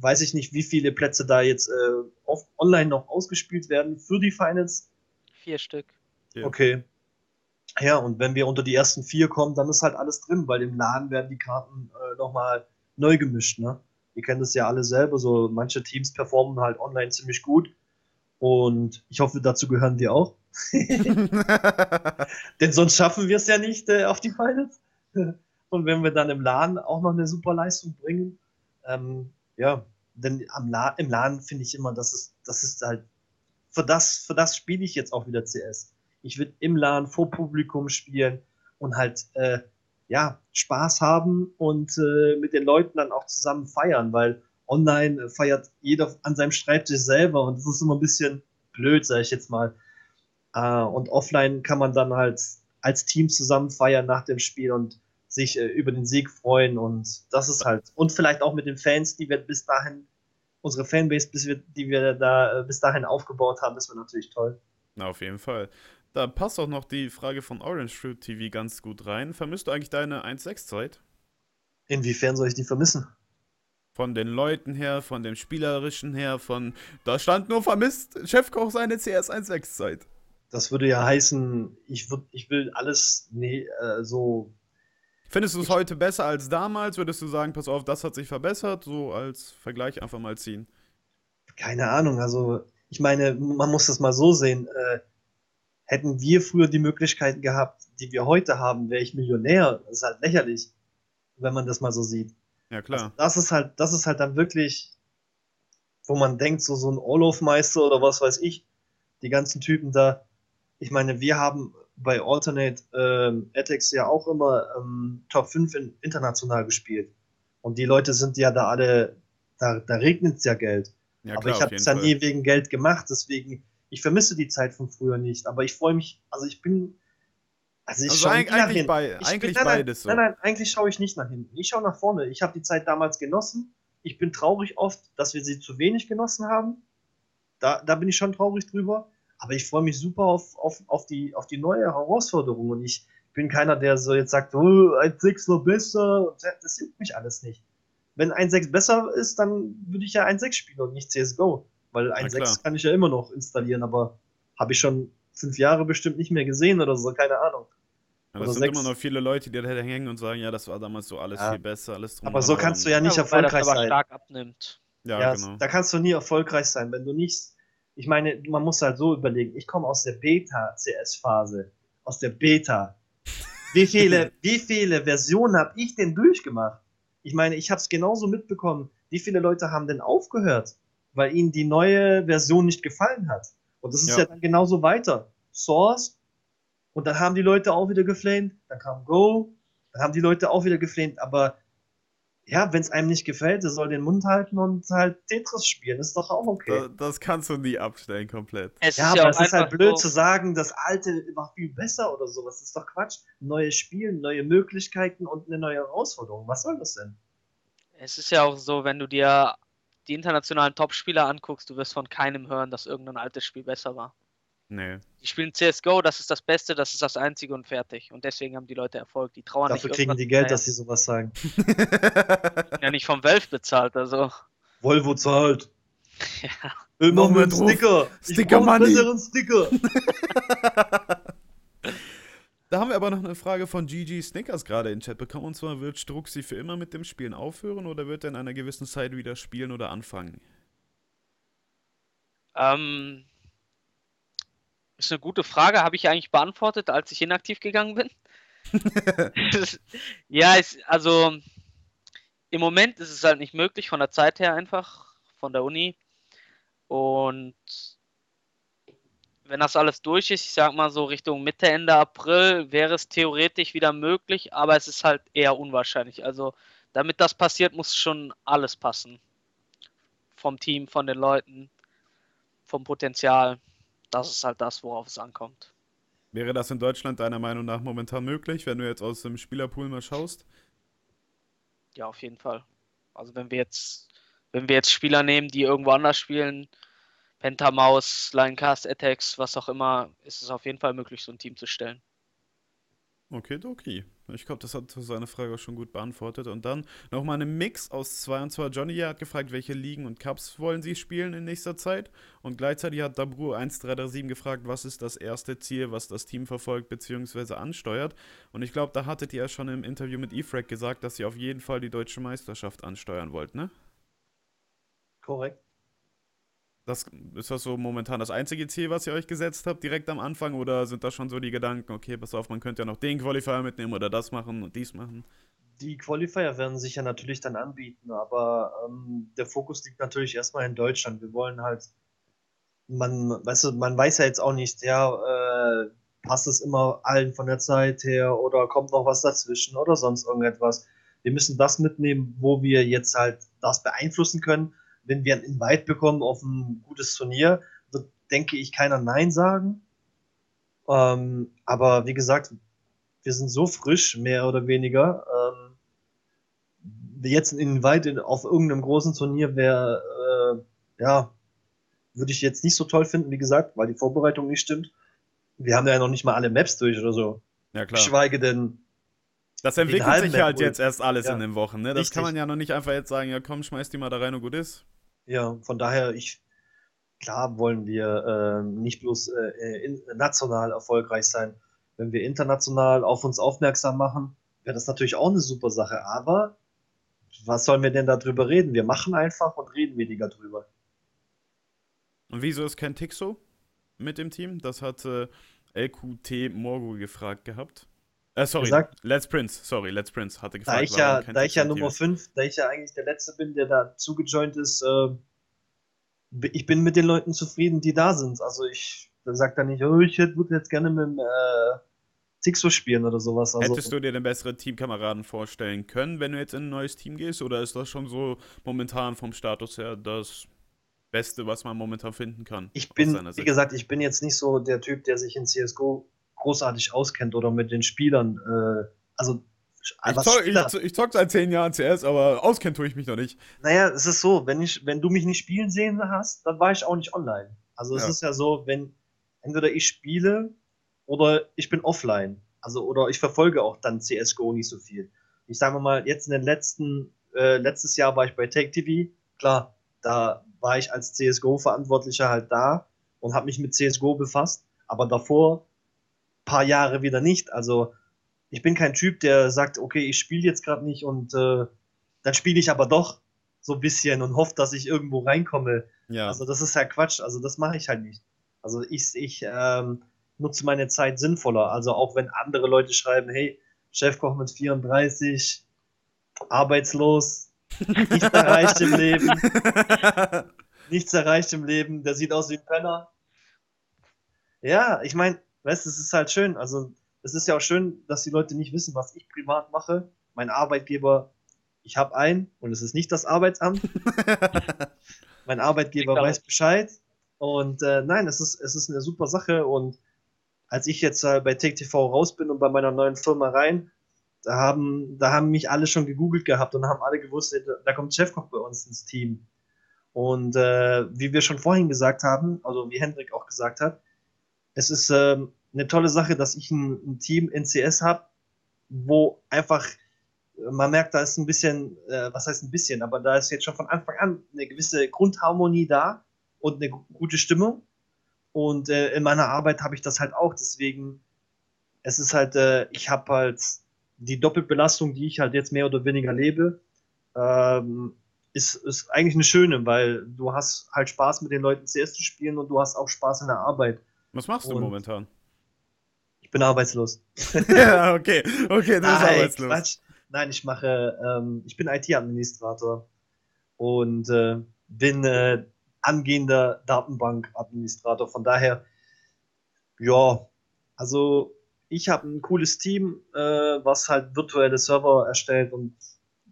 Weiß ich nicht, wie viele Plätze da jetzt äh, auf, online noch ausgespielt werden für die Finals. Vier Stück. Okay. Ja, und wenn wir unter die ersten vier kommen, dann ist halt alles drin, weil im Laden werden die Karten äh, nochmal neu gemischt. Ne? Ihr kennt es ja alle selber, so manche Teams performen halt online ziemlich gut. Und ich hoffe, dazu gehören wir auch. Denn sonst schaffen wir es ja nicht äh, auf die Finals. Und wenn wir dann im Laden auch noch eine super Leistung bringen, ähm, ja, denn am La im Laden finde ich immer, das ist, das ist halt, für das, für das spiele ich jetzt auch wieder CS ich würde im Laden vor Publikum spielen und halt äh, ja Spaß haben und äh, mit den Leuten dann auch zusammen feiern, weil online feiert jeder an seinem Schreibtisch selber und das ist immer ein bisschen blöd, sage ich jetzt mal. Äh, und offline kann man dann halt als Team zusammen feiern nach dem Spiel und sich äh, über den Sieg freuen und das ist halt und vielleicht auch mit den Fans, die wir bis dahin unsere Fanbase, bis wir, die wir da äh, bis dahin aufgebaut haben, das wäre natürlich toll. Na, auf jeden Fall. Da passt auch noch die Frage von Orange Fruit TV ganz gut rein. Vermisst du eigentlich deine 1.6-Zeit? Inwiefern soll ich die vermissen? Von den Leuten her, von dem Spielerischen her, von. Da stand nur vermisst Chefkoch seine CS 1.6-Zeit. Das würde ja heißen, ich, würd, ich will alles nee, äh, so. Findest du es heute besser als damals? Würdest du sagen, pass auf, das hat sich verbessert? So als Vergleich einfach mal ziehen. Keine Ahnung, also ich meine, man muss das mal so sehen. Äh, hätten wir früher die Möglichkeiten gehabt, die wir heute haben, wäre ich Millionär. Das ist halt lächerlich, wenn man das mal so sieht. Ja, klar. Also das ist halt, das ist halt dann wirklich, wo man denkt, so, so ein Olaf-Meister oder was weiß ich, die ganzen Typen da. Ich meine, wir haben bei Alternate ähm, Ethics ja auch immer ähm, Top 5 in, international gespielt. Und die Leute sind ja da alle, da, da regnet es ja Geld. Ja, klar, Aber ich habe es ja nie wegen Geld gemacht, deswegen ich vermisse die Zeit von früher nicht, aber ich freue mich, also ich bin. Also, ich also eigentlich, eigentlich, bei, ich eigentlich bin, nein, beides so. Nein, nein, eigentlich schaue ich nicht nach hinten. Ich schaue nach vorne. Ich habe die Zeit damals genossen. Ich bin traurig oft, dass wir sie zu wenig genossen haben. Da, da bin ich schon traurig drüber. Aber ich freue mich super auf, auf, auf, die, auf die neue Herausforderung. Und ich bin keiner, der so jetzt sagt, oh, 1.6 war besser. Das juckt mich alles nicht. Wenn 1.6 besser ist, dann würde ich ja 1.6 spielen und nicht CSGO. Weil 1.6 kann ich ja immer noch installieren, aber habe ich schon fünf Jahre bestimmt nicht mehr gesehen oder so, keine Ahnung. Ja, das sind 6. immer noch viele Leute, die da hängen und sagen, ja, das war damals so alles ja. viel besser, alles drum. Aber so kannst du ja nicht ja, erfolgreich das aber sein. stark abnimmt. Ja, ja, genau. Da kannst du nie erfolgreich sein, wenn du nicht. Ich meine, man muss halt so überlegen, ich komme aus der Beta-CS-Phase. Aus der Beta. Wie viele, wie viele Versionen habe ich denn durchgemacht? Ich meine, ich habe es genauso mitbekommen. Wie viele Leute haben denn aufgehört? weil ihnen die neue Version nicht gefallen hat. Und das ist ja, ja dann genauso weiter. Source, und dann haben die Leute auch wieder geflamed, dann kam Go, dann haben die Leute auch wieder geflamed, aber ja, wenn es einem nicht gefällt, er soll den Mund halten und halt Tetris spielen. Ist doch auch okay. Das, das kannst du nie abstellen komplett. Es ja, aber es ist halt blöd so zu sagen, das alte war viel besser oder sowas. Das ist doch Quatsch. Neue Spiele, neue Möglichkeiten und eine neue Herausforderung. Was soll das denn? Es ist ja auch so, wenn du dir die internationalen Topspieler anguckst, du wirst von keinem hören, dass irgendein altes Spiel besser war. Nee. Die spielen CSGO, das ist das Beste, das ist das Einzige und fertig. Und deswegen haben die Leute Erfolg. Die trauern Dafür nicht. kriegen die Geld, dass sie sowas sagen. ja, nicht vom Valve bezahlt, also. Volvo zahlt. Ja. Immer mit Sticker. Sticker Money. besseren Sticker. da haben wir aber noch eine Frage von GG Snickers gerade in Chat bekommen. Und zwar, wird Struxi für immer mit dem Spielen aufhören oder wird er in einer gewissen Zeit wieder spielen oder anfangen? Ähm, ist eine gute Frage, habe ich eigentlich beantwortet, als ich inaktiv gegangen bin. ja, es, also im Moment ist es halt nicht möglich, von der Zeit her einfach, von der Uni. Und wenn das alles durch ist, ich sag mal so Richtung Mitte, Ende April, wäre es theoretisch wieder möglich, aber es ist halt eher unwahrscheinlich. Also, damit das passiert, muss schon alles passen. Vom Team, von den Leuten, vom Potenzial das ist halt das, worauf es ankommt. Wäre das in Deutschland deiner Meinung nach momentan möglich, wenn du jetzt aus dem Spielerpool mal schaust? Ja, auf jeden Fall. Also wenn wir jetzt, wenn wir jetzt Spieler nehmen, die irgendwo anders spielen, Pentamaus, Linecast, Attacks, was auch immer, ist es auf jeden Fall möglich, so ein Team zu stellen. Okay, okay. Ich glaube, das hat seine Frage schon gut beantwortet. Und dann nochmal ein Mix aus zwei und zwei. Johnny hat gefragt, welche Ligen und Cups wollen sie spielen in nächster Zeit. Und gleichzeitig hat Dabru 1337 gefragt, was ist das erste Ziel, was das Team verfolgt bzw. ansteuert. Und ich glaube, da hattet ihr ja schon im Interview mit Efrag gesagt, dass ihr auf jeden Fall die deutsche Meisterschaft ansteuern wollt, ne? Korrekt. Das, ist das so momentan das einzige Ziel, was ihr euch gesetzt habt, direkt am Anfang? Oder sind da schon so die Gedanken, okay, pass auf, man könnte ja noch den Qualifier mitnehmen oder das machen und dies machen? Die Qualifier werden sich ja natürlich dann anbieten, aber ähm, der Fokus liegt natürlich erstmal in Deutschland. Wir wollen halt, man, weißt du, man weiß ja jetzt auch nicht, ja, äh, passt es immer allen von der Zeit her oder kommt noch was dazwischen oder sonst irgendetwas. Wir müssen das mitnehmen, wo wir jetzt halt das beeinflussen können wenn wir ein Invite bekommen auf ein gutes Turnier, wird, denke ich, keiner Nein sagen. Ähm, aber wie gesagt, wir sind so frisch, mehr oder weniger. Ähm, jetzt ein Invite auf irgendeinem großen Turnier wäre, äh, ja, würde ich jetzt nicht so toll finden, wie gesagt, weil die Vorbereitung nicht stimmt. Wir haben ja noch nicht mal alle Maps durch oder so. Ja, klar. Schweige denn. Das entwickelt sich halt jetzt erst alles ja. in den Wochen, ne? Das Richtig. kann man ja noch nicht einfach jetzt sagen, ja komm, schmeiß die mal da rein und gut ist. Ja, von daher, ich, klar wollen wir äh, nicht bloß äh, in, national erfolgreich sein. Wenn wir international auf uns aufmerksam machen, wäre das natürlich auch eine super Sache. Aber was sollen wir denn darüber reden? Wir machen einfach und reden weniger drüber. Und wieso ist kein Tixo mit dem Team? Das hat äh, LQT Morgo gefragt gehabt. Äh, sorry, gesagt, Let's Prince, sorry, Let's Prince hatte gefragt. Da ich ja, da ich ja Nummer 5, da ich ja eigentlich der Letzte bin, der da zugejoint ist, äh, ich bin mit den Leuten zufrieden, die da sind. Also ich sage da nicht, oh, ich würde jetzt gerne mit dem äh, Zixo spielen oder sowas. Also, Hättest du dir den besseren Teamkameraden vorstellen können, wenn du jetzt in ein neues Team gehst? Oder ist das schon so momentan vom Status her das Beste, was man momentan finden kann? Ich bin, wie gesagt, ich bin jetzt nicht so der Typ, der sich in CSGO großartig auskennt oder mit den Spielern. Äh, also ich, zock, ich, ich zock seit zehn Jahren CS, aber auskennen tue ich mich noch nicht. Naja, es ist so, wenn, ich, wenn du mich nicht spielen sehen hast, dann war ich auch nicht online. Also es ja. ist ja so, wenn entweder ich spiele oder ich bin offline. Also oder ich verfolge auch dann CSGO nicht so viel. Ich sage mal, jetzt in den letzten, äh, letztes Jahr war ich bei Take TV. Klar, da war ich als CSGO-Verantwortlicher halt da und habe mich mit CSGO befasst. Aber davor paar Jahre wieder nicht. Also ich bin kein Typ, der sagt, okay, ich spiele jetzt gerade nicht und äh, dann spiele ich aber doch so ein bisschen und hoffe, dass ich irgendwo reinkomme. Ja. Also das ist ja Quatsch. Also das mache ich halt nicht. Also ich, ich ähm, nutze meine Zeit sinnvoller. Also auch wenn andere Leute schreiben, hey, Chefkoch mit 34, arbeitslos, nichts erreicht im Leben. nichts erreicht im Leben, der sieht aus wie ein Penner. Ja, ich meine, weißt du, es ist halt schön. Also es ist ja auch schön, dass die Leute nicht wissen, was ich privat mache. Mein Arbeitgeber ich habe einen und es ist nicht das Arbeitsamt. mein Arbeitgeber weiß Bescheid. Und äh, nein, es ist, es ist eine super Sache. Und als ich jetzt äh, bei TakeTV raus bin und bei meiner neuen Firma rein, da haben, da haben mich alle schon gegoogelt gehabt und haben alle gewusst, da kommt Chefkoch bei uns ins Team. Und äh, wie wir schon vorhin gesagt haben, also wie Hendrik auch gesagt hat, es ist äh, eine tolle Sache, dass ich ein, ein Team NCS habe, wo einfach man merkt, da ist ein bisschen, äh, was heißt ein bisschen, aber da ist jetzt schon von Anfang an eine gewisse Grundharmonie da und eine gute Stimmung. Und äh, in meiner Arbeit habe ich das halt auch. Deswegen, es ist halt, äh, ich habe halt die Doppelbelastung, die ich halt jetzt mehr oder weniger lebe, ähm, ist, ist eigentlich eine schöne, weil du hast halt Spaß mit den Leuten CS zu spielen und du hast auch Spaß in der Arbeit. Was machst du und momentan? Ich bin arbeitslos. ja, okay, okay, du bist Nein, arbeitslos. Quatsch. Nein, ich mache, ähm, ich bin IT-Administrator und äh, bin äh, angehender Datenbank-Administrator. Von daher, ja, also ich habe ein cooles Team, äh, was halt virtuelle Server erstellt und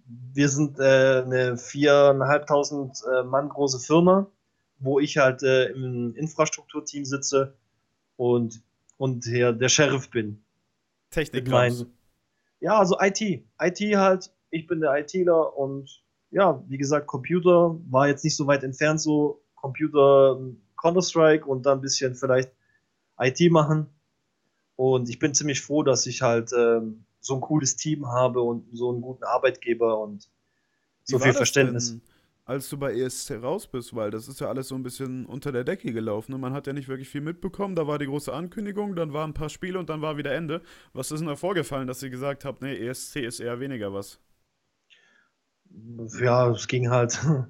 wir sind äh, eine viereinhalbtausend äh, Mann große Firma, wo ich halt äh, im Infrastrukturteam sitze und, und hier der Sheriff bin. Technik. Mein, ja, also IT. IT halt, ich bin der ITler und ja, wie gesagt, Computer war jetzt nicht so weit entfernt, so Computer Counter-Strike und dann ein bisschen vielleicht IT machen. Und ich bin ziemlich froh, dass ich halt ähm, so ein cooles Team habe und so einen guten Arbeitgeber und so viel Verständnis. Denn, als du bei ESC raus bist, weil das ist ja alles so ein bisschen unter der Decke gelaufen. Ne? Man hat ja nicht wirklich viel mitbekommen. Da war die große Ankündigung, dann waren ein paar Spiele und dann war wieder Ende. Was ist denn da vorgefallen, dass ihr gesagt habt, nee, ESC ist eher weniger was? Ja, es ging halt.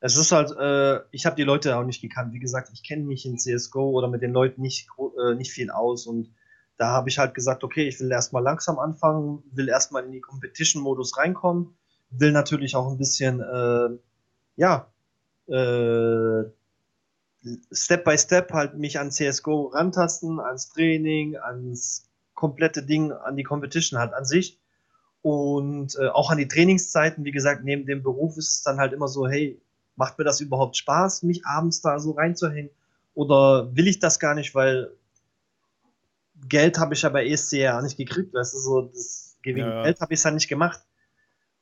Es ist halt, äh, ich habe die Leute auch nicht gekannt. Wie gesagt, ich kenne mich in CSGO oder mit den Leuten nicht, äh, nicht viel aus und da habe ich halt gesagt, okay, ich will erstmal langsam anfangen, will erstmal in die Competition-Modus reinkommen will natürlich auch ein bisschen, äh, ja, äh, Step by Step halt mich an CSGO rantasten, ans Training, ans komplette Ding, an die Competition halt an sich. Und äh, auch an die Trainingszeiten, wie gesagt, neben dem Beruf ist es dann halt immer so, hey, macht mir das überhaupt Spaß, mich abends da so reinzuhängen? Oder will ich das gar nicht, weil Geld habe ich ja bei ESC ja nicht gekriegt, weißt du, so, das, wegen ja. Geld habe ich es ja nicht gemacht.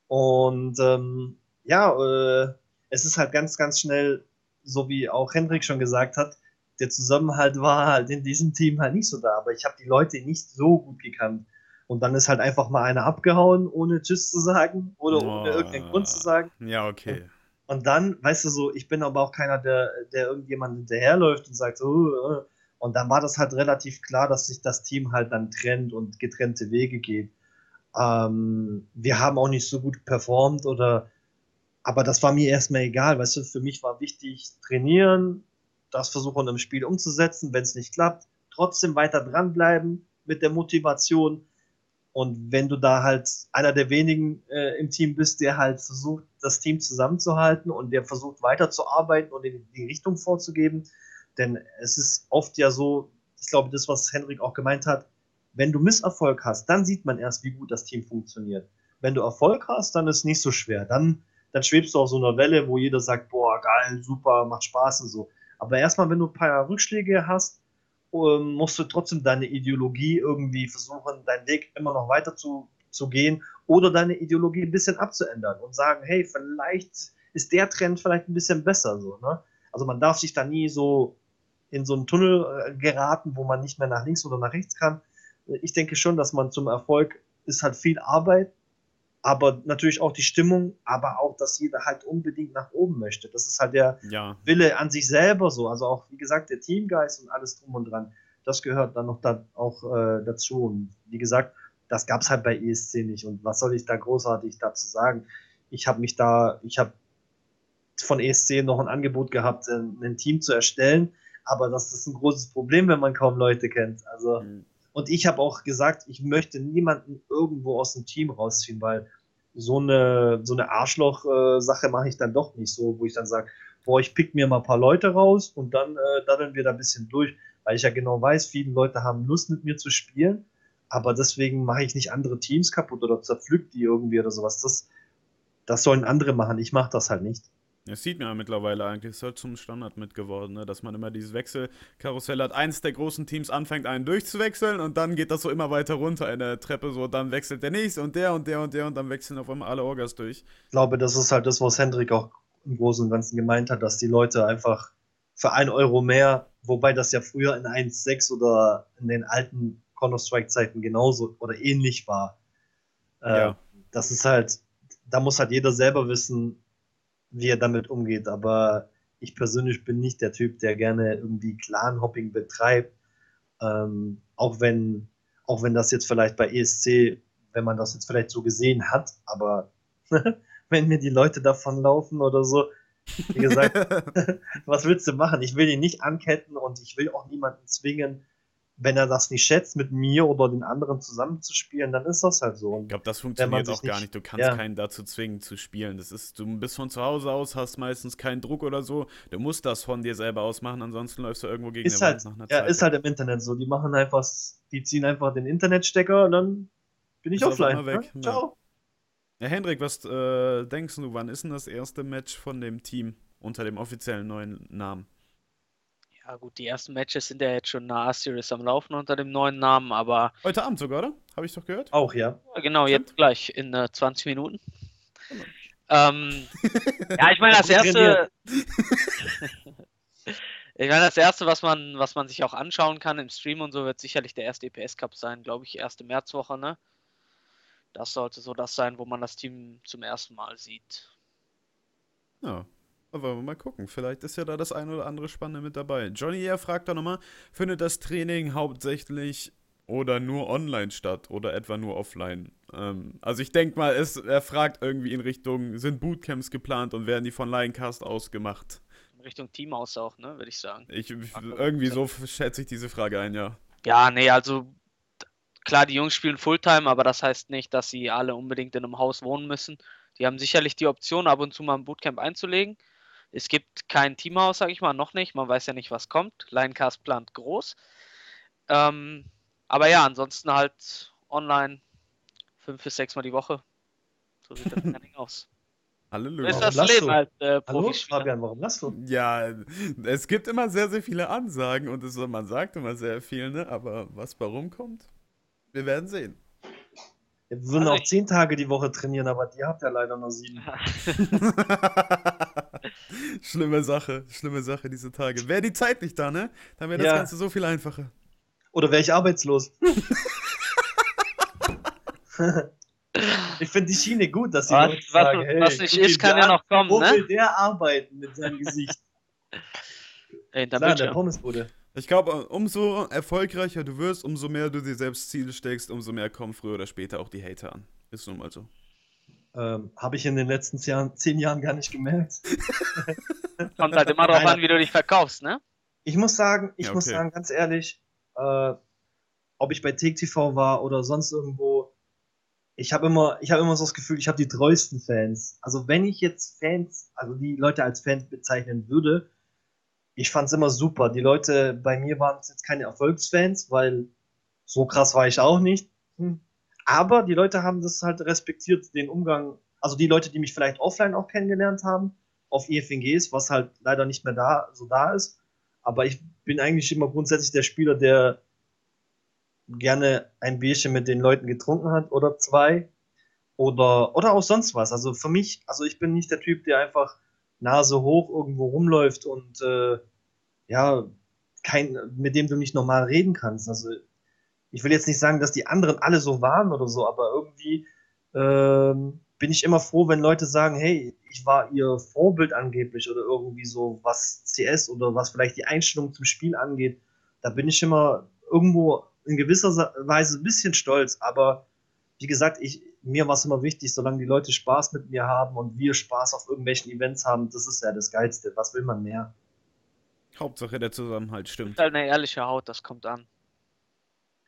Und ähm, ja, äh, es ist halt ganz, ganz schnell, so wie auch Hendrik schon gesagt hat, der Zusammenhalt war halt in diesem Team halt nicht so da, aber ich habe die Leute nicht so gut gekannt. Und dann ist halt einfach mal einer abgehauen, ohne Tschüss zu sagen oder oh, ohne irgendeinen Grund zu sagen. Ja, okay. Und dann, weißt du so, ich bin aber auch keiner, der, der irgendjemand hinterherläuft und sagt, oh, oh. und dann war das halt relativ klar, dass sich das Team halt dann trennt und getrennte Wege geht. Ähm, wir haben auch nicht so gut performt oder, aber das war mir erstmal egal, weißt du, für mich war wichtig trainieren, das versuchen im Spiel umzusetzen, wenn es nicht klappt, trotzdem weiter dranbleiben mit der Motivation. Und wenn du da halt einer der wenigen äh, im Team bist, der halt versucht, das Team zusammenzuhalten und der versucht weiterzuarbeiten und in die Richtung vorzugeben, denn es ist oft ja so, ich glaube, das, was Henrik auch gemeint hat, wenn du Misserfolg hast, dann sieht man erst, wie gut das Team funktioniert. Wenn du Erfolg hast, dann ist es nicht so schwer. Dann, dann schwebst du auf so einer Welle, wo jeder sagt, boah, geil, super, macht Spaß und so. Aber erstmal, wenn du ein paar Rückschläge hast, ähm, musst du trotzdem deine Ideologie irgendwie versuchen, deinen Weg immer noch weiter zu, zu gehen oder deine Ideologie ein bisschen abzuändern und sagen, hey, vielleicht ist der Trend vielleicht ein bisschen besser so. Ne? Also man darf sich da nie so in so einen Tunnel äh, geraten, wo man nicht mehr nach links oder nach rechts kann, ich denke schon, dass man zum Erfolg ist halt viel Arbeit, aber natürlich auch die Stimmung, aber auch, dass jeder halt unbedingt nach oben möchte. Das ist halt der ja. Wille an sich selber so. Also auch, wie gesagt, der Teamgeist und alles drum und dran. Das gehört dann noch da auch äh, dazu. Und wie gesagt, das gab es halt bei ESC nicht. Und was soll ich da großartig dazu sagen? Ich habe mich da, ich habe von ESC noch ein Angebot gehabt, ein, ein, Team zu erstellen. Aber das ist ein großes Problem, wenn man kaum Leute kennt. Also mhm. Und ich habe auch gesagt, ich möchte niemanden irgendwo aus dem Team rausziehen, weil so eine, so eine Arschloch-Sache mache ich dann doch nicht so, wo ich dann sage, boah, ich pick mir mal ein paar Leute raus und dann äh, daddeln wir da ein bisschen durch, weil ich ja genau weiß, viele Leute haben Lust mit mir zu spielen aber deswegen mache ich nicht andere Teams kaputt oder zerpflück die irgendwie oder sowas. Das, das sollen andere machen, ich mache das halt nicht. Das sieht man ja mittlerweile eigentlich, ist halt zum Standard mit geworden, ne? dass man immer dieses Wechselkarussell hat. Eins der großen Teams anfängt, einen durchzuwechseln und dann geht das so immer weiter runter in der Treppe, so dann wechselt der nächste und der und der und der und dann wechseln auf einmal alle Orgas durch. Ich glaube, das ist halt das, was Hendrik auch im Großen und Ganzen gemeint hat, dass die Leute einfach für ein Euro mehr, wobei das ja früher in 1.6 oder in den alten Counter-Strike-Zeiten genauso oder ähnlich war. Äh, ja. Das ist halt, da muss halt jeder selber wissen, wie er damit umgeht. Aber ich persönlich bin nicht der Typ, der gerne irgendwie Clan-Hopping betreibt. Ähm, auch wenn, auch wenn das jetzt vielleicht bei ESC, wenn man das jetzt vielleicht so gesehen hat, aber wenn mir die Leute davonlaufen oder so, wie gesagt, was willst du machen? Ich will ihn nicht anketten und ich will auch niemanden zwingen, wenn er das nicht schätzt, mit mir oder den anderen zusammenzuspielen, dann ist das halt so. Und ich glaube, das funktioniert auch gar nicht. Du kannst ja. keinen dazu zwingen zu spielen. Das ist, du bist von zu Hause aus, hast meistens keinen Druck oder so. Du musst das von dir selber ausmachen, ansonsten läufst du irgendwo gegen ist halt, nach einer Ja, Zeit. ist halt im Internet so. Die machen einfach, die ziehen einfach den Internetstecker und dann bin ich ist offline. Weg. Ja? Ciao. Ja, Hendrik, was äh, denkst du, wann ist denn das erste Match von dem Team unter dem offiziellen neuen Namen? Ja, gut, die ersten Matches sind ja jetzt schon eine A-Series am Laufen unter dem neuen Namen, aber. Heute Abend sogar, oder? Habe ich doch gehört? Auch, ja. Genau, Stimmt. jetzt gleich in äh, 20 Minuten. Genau. Ähm, ja, ich meine, das erste. ich meine, das erste, was man, was man sich auch anschauen kann im Stream und so, wird sicherlich der erste EPS Cup sein, glaube ich, erste Märzwoche, ne? Das sollte so das sein, wo man das Team zum ersten Mal sieht. Ja, wollen wir mal gucken. Vielleicht ist ja da das ein oder andere Spannende mit dabei. Johnny er fragt da nochmal, findet das Training hauptsächlich oder nur online statt oder etwa nur offline? Ähm, also ich denke mal, es, er fragt irgendwie in Richtung, sind Bootcamps geplant und werden die von Lioncast ausgemacht? In Richtung Team aus auch, ne, würde ich sagen. Ich, irgendwie so schätze ich diese Frage ein, ja. Ja, nee, also klar, die Jungs spielen Fulltime, aber das heißt nicht, dass sie alle unbedingt in einem Haus wohnen müssen. Die haben sicherlich die Option, ab und zu mal ein Bootcamp einzulegen. Es gibt kein Teamhaus, sage ich mal, noch nicht. Man weiß ja nicht, was kommt. Linecast plant groß. Ähm, aber ja, ansonsten halt online fünf bis sechs Mal die Woche. So sieht das Training aus. Halleluja. ist das Leben als äh, Hallo, Fabian, warum lachst du? Ja, es gibt immer sehr, sehr viele Ansagen und es, man sagt immer sehr viel, ne? aber was warum kommt, wir werden sehen. Wir würden also auch zehn Tage die Woche trainieren, aber die habt ja leider nur sieben. schlimme Sache, schlimme Sache diese Tage. Wäre die Zeit nicht da, ne? Dann wäre das ja. Ganze so viel einfacher. Oder wäre ich arbeitslos? ich finde die Schiene gut, dass sie was, was, sagen, hey, was nicht ist, kann ja noch kommen, wo ne? will der arbeiten mit seinem Gesicht? Ey, Klar, der Pommesbude. Ich glaube, umso erfolgreicher du wirst, umso mehr du dir selbst Ziele steckst, umso mehr kommen früher oder später auch die Hater an. Ist nun mal so. Ähm, Habe ich in den letzten Jahren, zehn Jahren gar nicht gemerkt. Kommt halt immer darauf an, wie du dich verkaufst, ne? Ich muss sagen, ich ja, okay. muss sagen, ganz ehrlich, äh, ob ich bei TikTV war oder sonst irgendwo, ich habe immer, ich habe immer so das Gefühl, ich habe die treuesten Fans. Also wenn ich jetzt Fans, also die Leute als Fans bezeichnen würde, ich fand es immer super. Die Leute bei mir waren jetzt keine Erfolgsfans, weil so krass war ich auch nicht. Hm. Aber die Leute haben das halt respektiert, den Umgang, also die Leute, die mich vielleicht offline auch kennengelernt haben, auf EFNGs, was halt leider nicht mehr da, so da ist. Aber ich bin eigentlich immer grundsätzlich der Spieler, der gerne ein Bierchen mit den Leuten getrunken hat oder zwei oder, oder auch sonst was. Also für mich, also ich bin nicht der Typ, der einfach Nase hoch irgendwo rumläuft und äh, ja, kein, mit dem du nicht normal reden kannst. Also ich will jetzt nicht sagen, dass die anderen alle so waren oder so, aber irgendwie ähm, bin ich immer froh, wenn Leute sagen, hey, ich war ihr Vorbild angeblich oder irgendwie so, was CS oder was vielleicht die Einstellung zum Spiel angeht. Da bin ich immer irgendwo in gewisser Weise ein bisschen stolz, aber wie gesagt, ich, mir war es immer wichtig, solange die Leute Spaß mit mir haben und wir Spaß auf irgendwelchen Events haben, das ist ja das Geilste. Was will man mehr? Hauptsache der Zusammenhalt stimmt. Halt eine ehrliche Haut, das kommt an.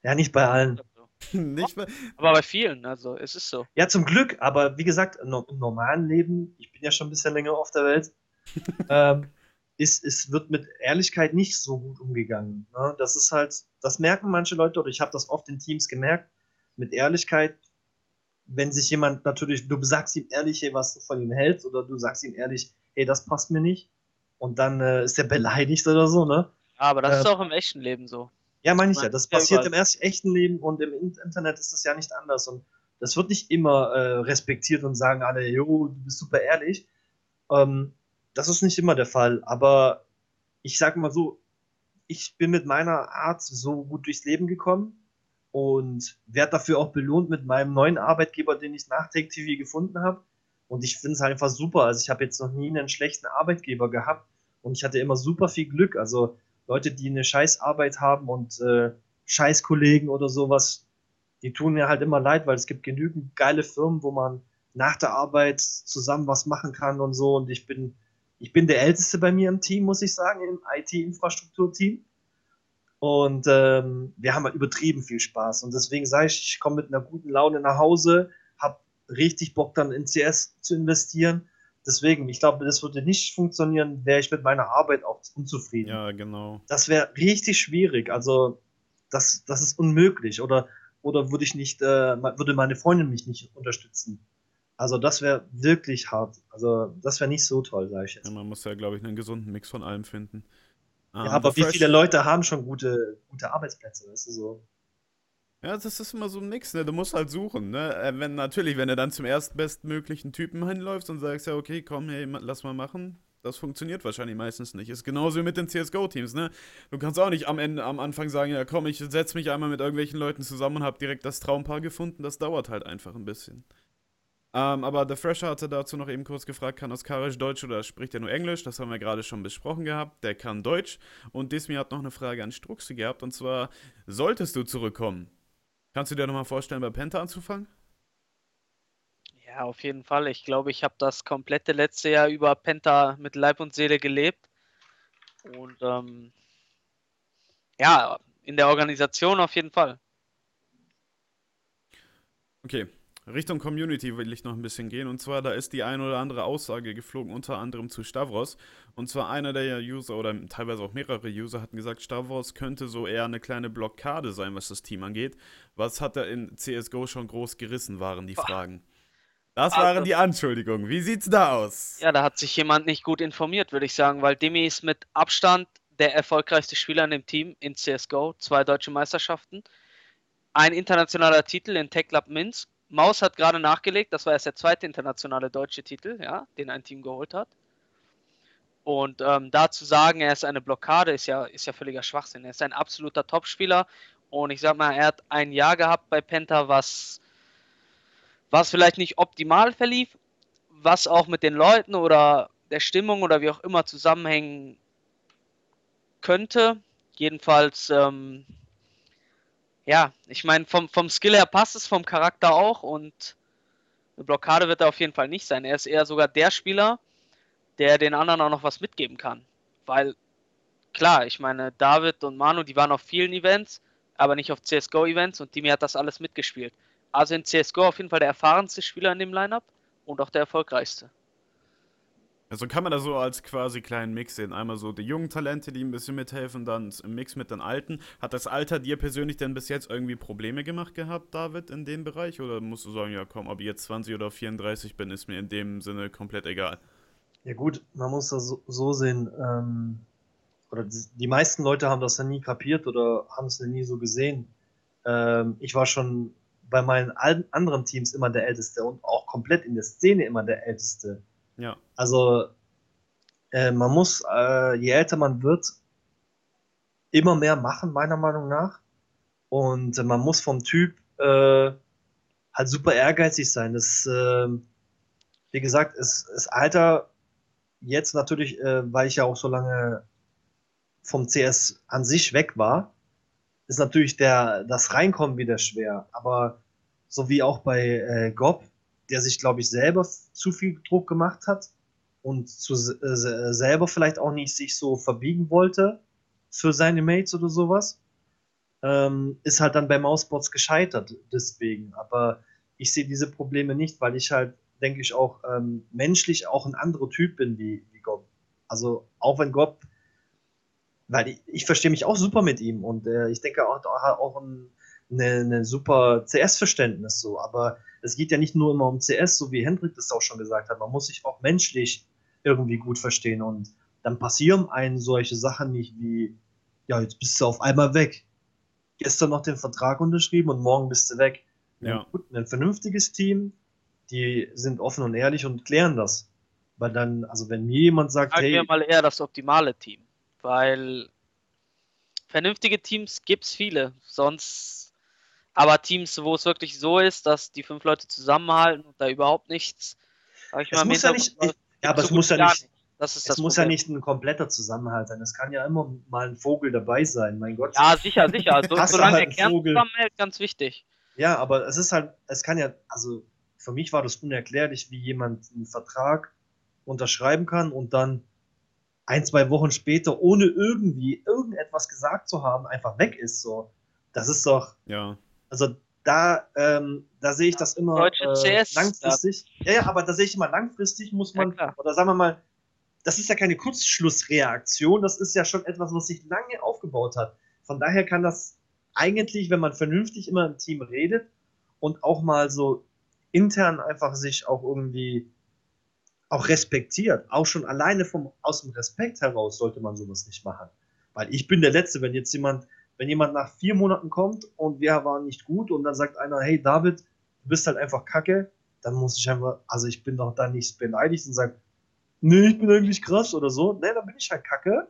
Ja, nicht bei allen. nicht bei... Aber bei vielen, also es ist so. Ja, zum Glück, aber wie gesagt, im normalen Leben, ich bin ja schon ein bisschen länger auf der Welt, ähm, ist, es wird mit Ehrlichkeit nicht so gut umgegangen. Ne? Das ist halt, das merken manche Leute, oder ich habe das oft in Teams gemerkt, mit Ehrlichkeit, wenn sich jemand natürlich, du sagst ihm ehrlich, hey, was du von ihm hältst, oder du sagst ihm ehrlich, hey, das passt mir nicht, und dann äh, ist er beleidigt oder so, ne? Aber das äh, ist auch im echten Leben so. Ja, meine ich ja. Das passiert im erst echten Leben und im Internet ist das ja nicht anders. Und das wird nicht immer äh, respektiert und sagen alle, jo, du bist super ehrlich. Ähm, das ist nicht immer der Fall. Aber ich sag mal so, ich bin mit meiner Art so gut durchs Leben gekommen und werde dafür auch belohnt mit meinem neuen Arbeitgeber, den ich nach Take TV gefunden habe. Und ich finde es einfach super. Also ich habe jetzt noch nie einen schlechten Arbeitgeber gehabt und ich hatte immer super viel Glück. Also Leute, die eine Scheißarbeit haben und äh, Scheißkollegen oder sowas, die tun mir halt immer leid, weil es gibt genügend geile Firmen, wo man nach der Arbeit zusammen was machen kann und so. Und ich bin, ich bin der Älteste bei mir im Team, muss ich sagen, im IT-Infrastruktur-Team. Und ähm, wir haben halt übertrieben viel Spaß. Und deswegen sage ich, ich komme mit einer guten Laune nach Hause, habe richtig Bock dann in CS zu investieren Deswegen, ich glaube, das würde nicht funktionieren, wäre ich mit meiner Arbeit auch unzufrieden. Ja, genau. Das wäre richtig schwierig. Also, das, das ist unmöglich. Oder, oder würde ich nicht, äh, würde meine Freundin mich nicht unterstützen. Also, das wäre wirklich hart. Also, das wäre nicht so toll, sage ich jetzt. Ja, man muss ja, glaube ich, einen gesunden Mix von allem finden. ja, um, aber wie viele Leute haben schon gute, gute Arbeitsplätze, weißt du so? Ja, das ist immer so ein Mix, ne? Du musst halt suchen, ne? Äh, wenn, natürlich, wenn du dann zum erstbestmöglichen Typen hinläufst und sagst, ja, okay, komm, hey, lass mal machen, das funktioniert wahrscheinlich meistens nicht. Ist genauso wie mit den CSGO-Teams, ne? Du kannst auch nicht am Ende, am Anfang sagen, ja komm, ich setze mich einmal mit irgendwelchen Leuten zusammen und hab direkt das Traumpaar gefunden. Das dauert halt einfach ein bisschen. Ähm, aber The Fresher hatte dazu noch eben kurz gefragt, kann Oskarisch Deutsch oder spricht er nur Englisch? Das haben wir gerade schon besprochen gehabt. Der kann Deutsch. Und Dismi hat noch eine Frage an Struxi gehabt. Und zwar, solltest du zurückkommen, Kannst du dir nochmal vorstellen, bei Penta anzufangen? Ja, auf jeden Fall. Ich glaube, ich habe das komplette letzte Jahr über Penta mit Leib und Seele gelebt. Und ähm, ja, in der Organisation auf jeden Fall. Okay, Richtung Community will ich noch ein bisschen gehen. Und zwar, da ist die ein oder andere Aussage geflogen, unter anderem zu Stavros. Und zwar einer der User oder teilweise auch mehrere User hatten gesagt, Stavros könnte so eher eine kleine Blockade sein, was das Team angeht. Was hat er in CSGO schon groß gerissen, waren die Fragen. Das also, waren die Anschuldigungen. Wie sieht's da aus? Ja, da hat sich jemand nicht gut informiert, würde ich sagen, weil Demi ist mit Abstand der erfolgreichste Spieler in dem Team in CSGO. Zwei deutsche Meisterschaften. Ein internationaler Titel in Tech Club Minsk Maus hat gerade nachgelegt, das war erst der zweite internationale deutsche Titel, ja, den ein Team geholt hat. Und ähm, da zu sagen, er ist eine Blockade, ist ja, ist ja völliger Schwachsinn. Er ist ein absoluter Topspieler und ich sag mal, er hat ein Jahr gehabt bei Penta, was, was vielleicht nicht optimal verlief, was auch mit den Leuten oder der Stimmung oder wie auch immer zusammenhängen könnte. Jedenfalls ähm, ja, ich meine, vom, vom Skill her passt es, vom Charakter auch und eine Blockade wird er auf jeden Fall nicht sein. Er ist eher sogar der Spieler, der den anderen auch noch was mitgeben kann. Weil, klar, ich meine, David und Manu, die waren auf vielen Events, aber nicht auf CSGO-Events und Dimi hat das alles mitgespielt. Also in CSGO auf jeden Fall der erfahrenste Spieler in dem Lineup und auch der erfolgreichste. Also kann man das so als quasi kleinen Mix sehen. Einmal so die jungen Talente, die ein bisschen mithelfen, dann im Mix mit den Alten. Hat das Alter dir persönlich denn bis jetzt irgendwie Probleme gemacht gehabt, David, in dem Bereich? Oder musst du sagen, ja komm, ob ich jetzt 20 oder 34 bin, ist mir in dem Sinne komplett egal? Ja gut, man muss das so, sehen. Ähm, oder die meisten Leute haben das ja nie kapiert oder haben es ja nie so gesehen. Ähm, ich war schon bei meinen anderen Teams immer der Älteste und auch komplett in der Szene immer der Älteste. Ja. Also äh, man muss, äh, je älter man wird, immer mehr machen, meiner Meinung nach. Und äh, man muss vom Typ äh, halt super ehrgeizig sein. Das, ähm, wie gesagt, ist, ist Alter jetzt natürlich, äh, weil ich ja auch so lange vom CS an sich weg war, ist natürlich der, das Reinkommen wieder schwer. Aber so wie auch bei äh, Gob, der sich, glaube ich, selber zu viel Druck gemacht hat und zu, äh, selber vielleicht auch nicht sich so verbiegen wollte für seine Mates oder sowas, ähm, ist halt dann bei Mousebots gescheitert deswegen. Aber ich sehe diese Probleme nicht, weil ich halt, denke ich, auch ähm, menschlich auch ein anderer Typ bin wie, wie Gob. Also auch wenn Gott, weil ich, ich verstehe mich auch super mit ihm und äh, ich denke er auch ein, eine, eine super CS-Verständnis so, aber es geht ja nicht nur immer um CS, so wie Hendrik das auch schon gesagt hat. Man muss sich auch menschlich irgendwie gut verstehen und dann passieren einen solche Sachen nicht wie, ja, jetzt bist du auf einmal weg. Gestern noch den Vertrag unterschrieben und morgen bist du weg. Ja. Ein vernünftiges Team, die sind offen und ehrlich und klären das. Weil dann, also wenn mir jemand sagt, Sagen hey. wir mal eher das optimale Team. Weil vernünftige Teams gibt es viele. Sonst, aber Teams, wo es wirklich so ist, dass die fünf Leute zusammenhalten und da überhaupt nichts, ich mal, es muss ja nicht, ich, ja, aber es muss ja nicht, das ist es muss Problem. ja nicht ein kompletter Zusammenhalt sein. Es kann ja immer mal ein Vogel dabei sein, mein Gott. Ja, sicher, sicher. So, solange halt der Kern Vogel. zusammenhält, ganz wichtig. Ja, aber es ist halt, es kann ja, also für mich war das unerklärlich, wie jemand einen Vertrag unterschreiben kann und dann ein, zwei Wochen später, ohne irgendwie irgendetwas gesagt zu haben, einfach weg ist. So, das ist doch. Ja. Also da, ähm, da sehe ich das immer äh, langfristig. Ja, ja, aber da sehe ich immer langfristig muss man, ja, oder sagen wir mal, das ist ja keine Kurzschlussreaktion, das ist ja schon etwas, was sich lange aufgebaut hat. Von daher kann das eigentlich, wenn man vernünftig immer im Team redet und auch mal so intern einfach sich auch irgendwie auch respektiert, auch schon alleine vom, aus dem Respekt heraus sollte man sowas nicht machen. Weil ich bin der Letzte, wenn jetzt jemand, wenn jemand nach vier Monaten kommt und wir waren nicht gut und dann sagt einer, hey David, du bist halt einfach kacke, dann muss ich einfach, also ich bin doch da nicht beleidigt und sage, nee, ich bin eigentlich krass oder so. Nee, dann bin ich halt kacke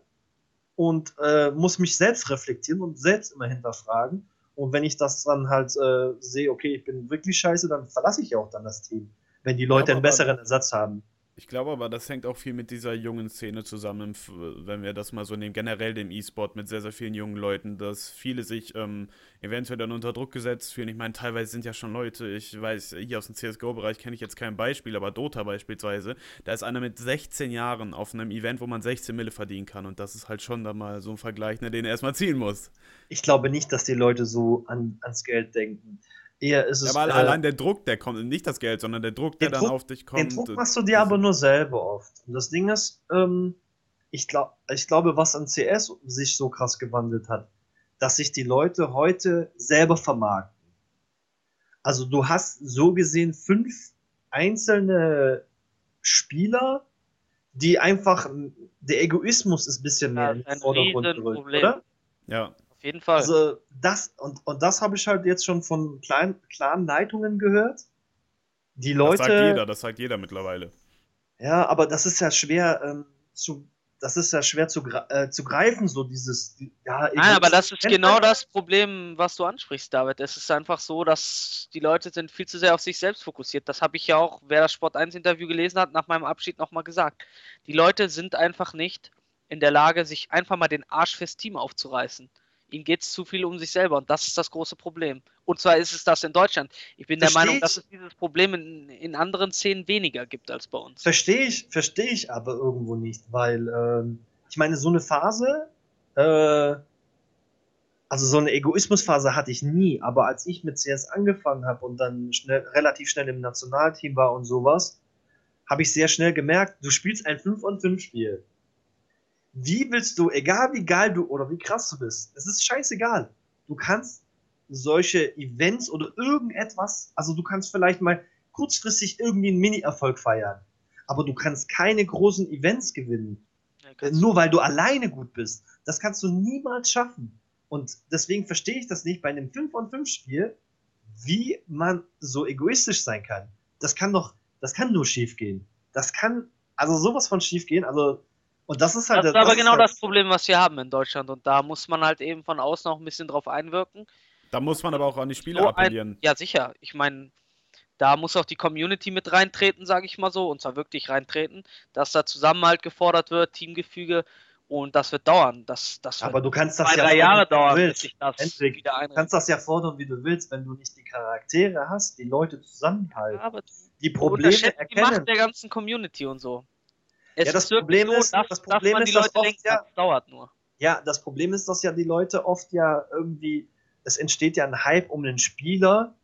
und äh, muss mich selbst reflektieren und selbst immer hinterfragen. Und wenn ich das dann halt äh, sehe, okay, ich bin wirklich scheiße, dann verlasse ich ja auch dann das Team, wenn die Leute einen besseren Ersatz haben. Ich glaube aber, das hängt auch viel mit dieser jungen Szene zusammen, wenn wir das mal so nehmen, generell dem E-Sport mit sehr, sehr vielen jungen Leuten, dass viele sich ähm, eventuell dann unter Druck gesetzt fühlen. Ich meine, teilweise sind ja schon Leute, ich weiß, hier aus dem CSGO-Bereich kenne ich jetzt kein Beispiel, aber Dota beispielsweise, da ist einer mit 16 Jahren auf einem Event, wo man 16 Mille verdienen kann und das ist halt schon da mal so ein Vergleich, ne, den er erstmal ziehen muss. Ich glaube nicht, dass die Leute so an, ans Geld denken. Eher ist es. Ja, aber äh, allein der Druck, der kommt, nicht das Geld, sondern der Druck, der, der dann auf dich kommt. Den Druck machst du dir aber nur selber oft. Und das Ding ist, ähm, ich, glaub, ich glaube, was an CS sich so krass gewandelt hat, dass sich die Leute heute selber vermarkten. Also du hast so gesehen fünf einzelne Spieler, die einfach, der Egoismus ist ein bisschen mehr ja, in den Vordergrund gerückt, oder? Ja. Auf jeden Fall. Also das, und, und das habe ich halt jetzt schon von kleinen, klaren Leitungen gehört. Die Leute. Das sagt jeder, das sagt jeder mittlerweile. Ja, aber das ist ja schwer ähm, zu, das ist ja schwer zu, äh, zu greifen, so dieses. Ja, Nein, aber das ist genau das Problem, was du ansprichst, David. Es ist einfach so, dass die Leute sind viel zu sehr auf sich selbst fokussiert. Das habe ich ja auch, wer das Sport 1 Interview gelesen hat, nach meinem Abschied nochmal gesagt. Die Leute sind einfach nicht in der Lage, sich einfach mal den Arsch fürs Team aufzureißen. Ihnen geht es zu viel um sich selber und das ist das große Problem. Und zwar ist es das in Deutschland. Ich bin Versteh der Meinung, dass es dieses Problem in, in anderen Szenen weniger gibt als bei uns. Verstehe ich, verstehe ich aber irgendwo nicht, weil ähm, ich meine, so eine Phase, äh, also so eine Egoismusphase hatte ich nie, aber als ich mit CS angefangen habe und dann schnell, relativ schnell im Nationalteam war und sowas, habe ich sehr schnell gemerkt, du spielst ein 5 on 5 Spiel wie willst du, egal wie geil du oder wie krass du bist, es ist scheißegal. Du kannst solche Events oder irgendetwas, also du kannst vielleicht mal kurzfristig irgendwie einen Mini-Erfolg feiern, aber du kannst keine großen Events gewinnen. Ja, nur weil du alleine gut bist. Das kannst du niemals schaffen. Und deswegen verstehe ich das nicht bei einem 5 on 5 Spiel, wie man so egoistisch sein kann. Das kann doch, das kann nur schief gehen. Das kann, also sowas von schief gehen. Also und das ist halt. Das ist aber genau halt das Problem, was wir haben in Deutschland. Und da muss man halt eben von außen auch ein bisschen drauf einwirken. Da muss man aber auch an die Spieler so appellieren. Ein, ja, sicher. Ich meine, da muss auch die Community mit reintreten, sage ich mal so, und zwar wirklich reintreten, dass da Zusammenhalt gefordert wird, Teamgefüge. Und das wird dauern. Das, das aber du kannst das zwei, ja drei Jahre dauern, bis sich das Endlich. wieder einrichtet. Du kannst das ja fordern, wie du willst, wenn du nicht die Charaktere hast, die Leute zusammenhalten. Ja, aber die Probleme erkennen. Die Macht der ganzen Community und so. Es ja, das Problem ist, das Problem ist, dass oft ja, dauert nur. Ja, das Problem ist, dass ja die Leute oft ja irgendwie, es entsteht ja ein Hype um den Spieler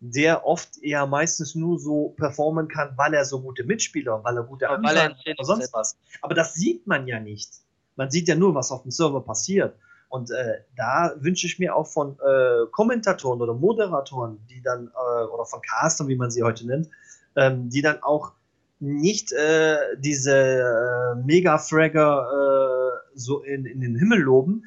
der oft eher meistens nur so performen kann, weil er so gute Mitspieler, weil er gute Ansagen hat oder sonst was. Aber das sieht man ja nicht. Man sieht ja nur, was auf dem Server passiert. Und äh, da wünsche ich mir auch von äh, Kommentatoren oder Moderatoren, die dann, äh, oder von Castern, wie man sie heute nennt, ähm, die dann auch nicht äh, diese äh, Mega-Fragger äh, so in, in den Himmel loben,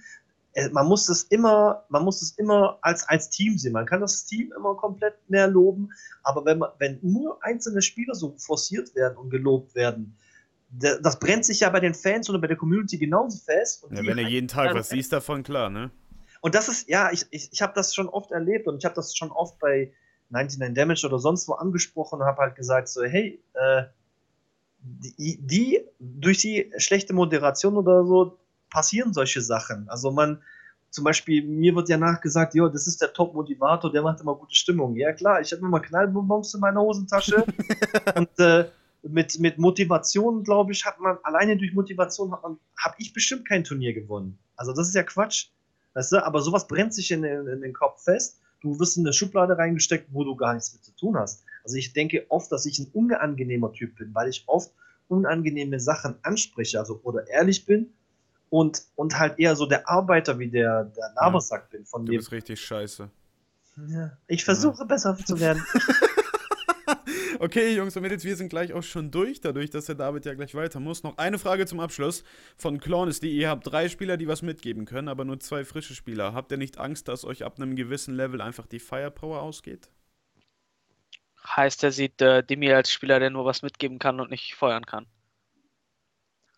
äh, man muss das immer, man muss es immer als, als Team sehen. Man kann das Team immer komplett mehr loben, aber wenn man, wenn nur einzelne Spieler so forciert werden und gelobt werden, das brennt sich ja bei den Fans oder bei der Community genauso fest. ja, wenn du jeden Tag was siehst davon, klar, ne? Und das ist, ja, ich, ich, ich habe das schon oft erlebt und ich habe das schon oft bei 99 Damage oder sonst wo angesprochen und habe halt gesagt, so, hey, äh, die, die, durch die schlechte Moderation oder so, passieren solche Sachen. Also man, zum Beispiel, mir wird ja nachgesagt, jo, das ist der Top-Motivator, der macht immer gute Stimmung. Ja klar, ich habe immer Knallbonbons in meiner Hosentasche und äh, mit, mit Motivation, glaube ich, hat man, alleine durch Motivation habe ich bestimmt kein Turnier gewonnen. Also das ist ja Quatsch. Weißt du? Aber sowas brennt sich in, in, in den Kopf fest. Du wirst in eine Schublade reingesteckt, wo du gar nichts mit zu tun hast. Also ich denke oft, dass ich ein unangenehmer Typ bin, weil ich oft unangenehme Sachen anspreche, also oder ehrlich bin und, und halt eher so der Arbeiter wie der, der Labersack ja, bin. Von du dem. bist richtig scheiße. Ja, ich versuche ja. besser zu werden. okay, Jungs und Mädels, wir sind gleich auch schon durch, dadurch, dass der David ja gleich weiter muss. Noch eine Frage zum Abschluss von Clownesty. Ihr habt drei Spieler, die was mitgeben können, aber nur zwei frische Spieler. Habt ihr nicht Angst, dass euch ab einem gewissen Level einfach die Firepower ausgeht? Heißt, er sieht äh, Demi als Spieler, der nur was mitgeben kann und nicht feuern kann.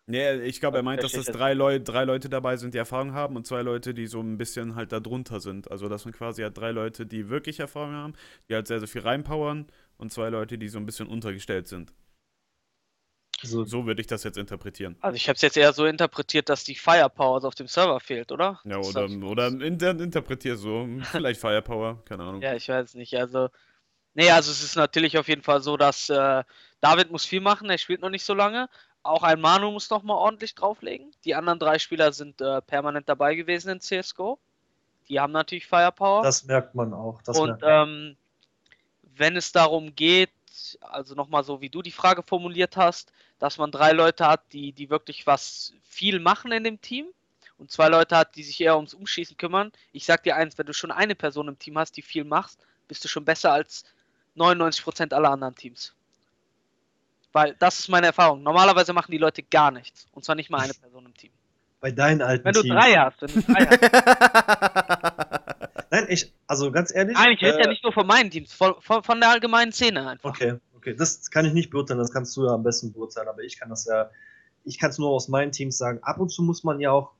Nee, ich glaube, er meint, dass es drei, Leu drei Leute dabei sind, die Erfahrung haben und zwei Leute, die so ein bisschen halt da drunter sind. Also, dass man quasi hat drei Leute, die wirklich Erfahrung haben, die halt sehr, sehr viel reinpowern und zwei Leute, die so ein bisschen untergestellt sind. So, so würde ich das jetzt interpretieren. Also ich habe es jetzt eher so interpretiert, dass die Firepower auf dem Server fehlt, oder? Ja, oder, oder inter interpretier so, vielleicht Firepower, keine Ahnung. Ja, ich weiß nicht. Also, nee, also es ist natürlich auf jeden Fall so, dass äh, David muss viel machen, er spielt noch nicht so lange, auch ein Manu muss noch mal ordentlich drauflegen. Die anderen drei Spieler sind äh, permanent dabei gewesen in CSGO. Die haben natürlich Firepower. Das merkt man auch. und ähm, wenn es darum geht, also nochmal so wie du die Frage formuliert hast, dass man drei Leute hat, die, die wirklich was viel machen in dem Team und zwei Leute hat, die sich eher ums Umschießen kümmern. Ich sag dir eins, wenn du schon eine Person im Team hast, die viel macht, bist du schon besser als 99% aller anderen Teams. Weil das ist meine Erfahrung. Normalerweise machen die Leute gar nichts. Und zwar nicht mal eine Person im Team. Bei deinen alten Wenn du Teams. drei hast, wenn du drei hast. Nein, ich, also ganz ehrlich. Nein, ich rede äh, ja nicht nur von meinen Teams, von, von, von, der allgemeinen Szene einfach. Okay, okay. Das kann ich nicht beurteilen, das kannst du ja am besten beurteilen, aber ich kann das ja, ich kann es nur aus meinen Teams sagen. Ab und zu muss man ja auch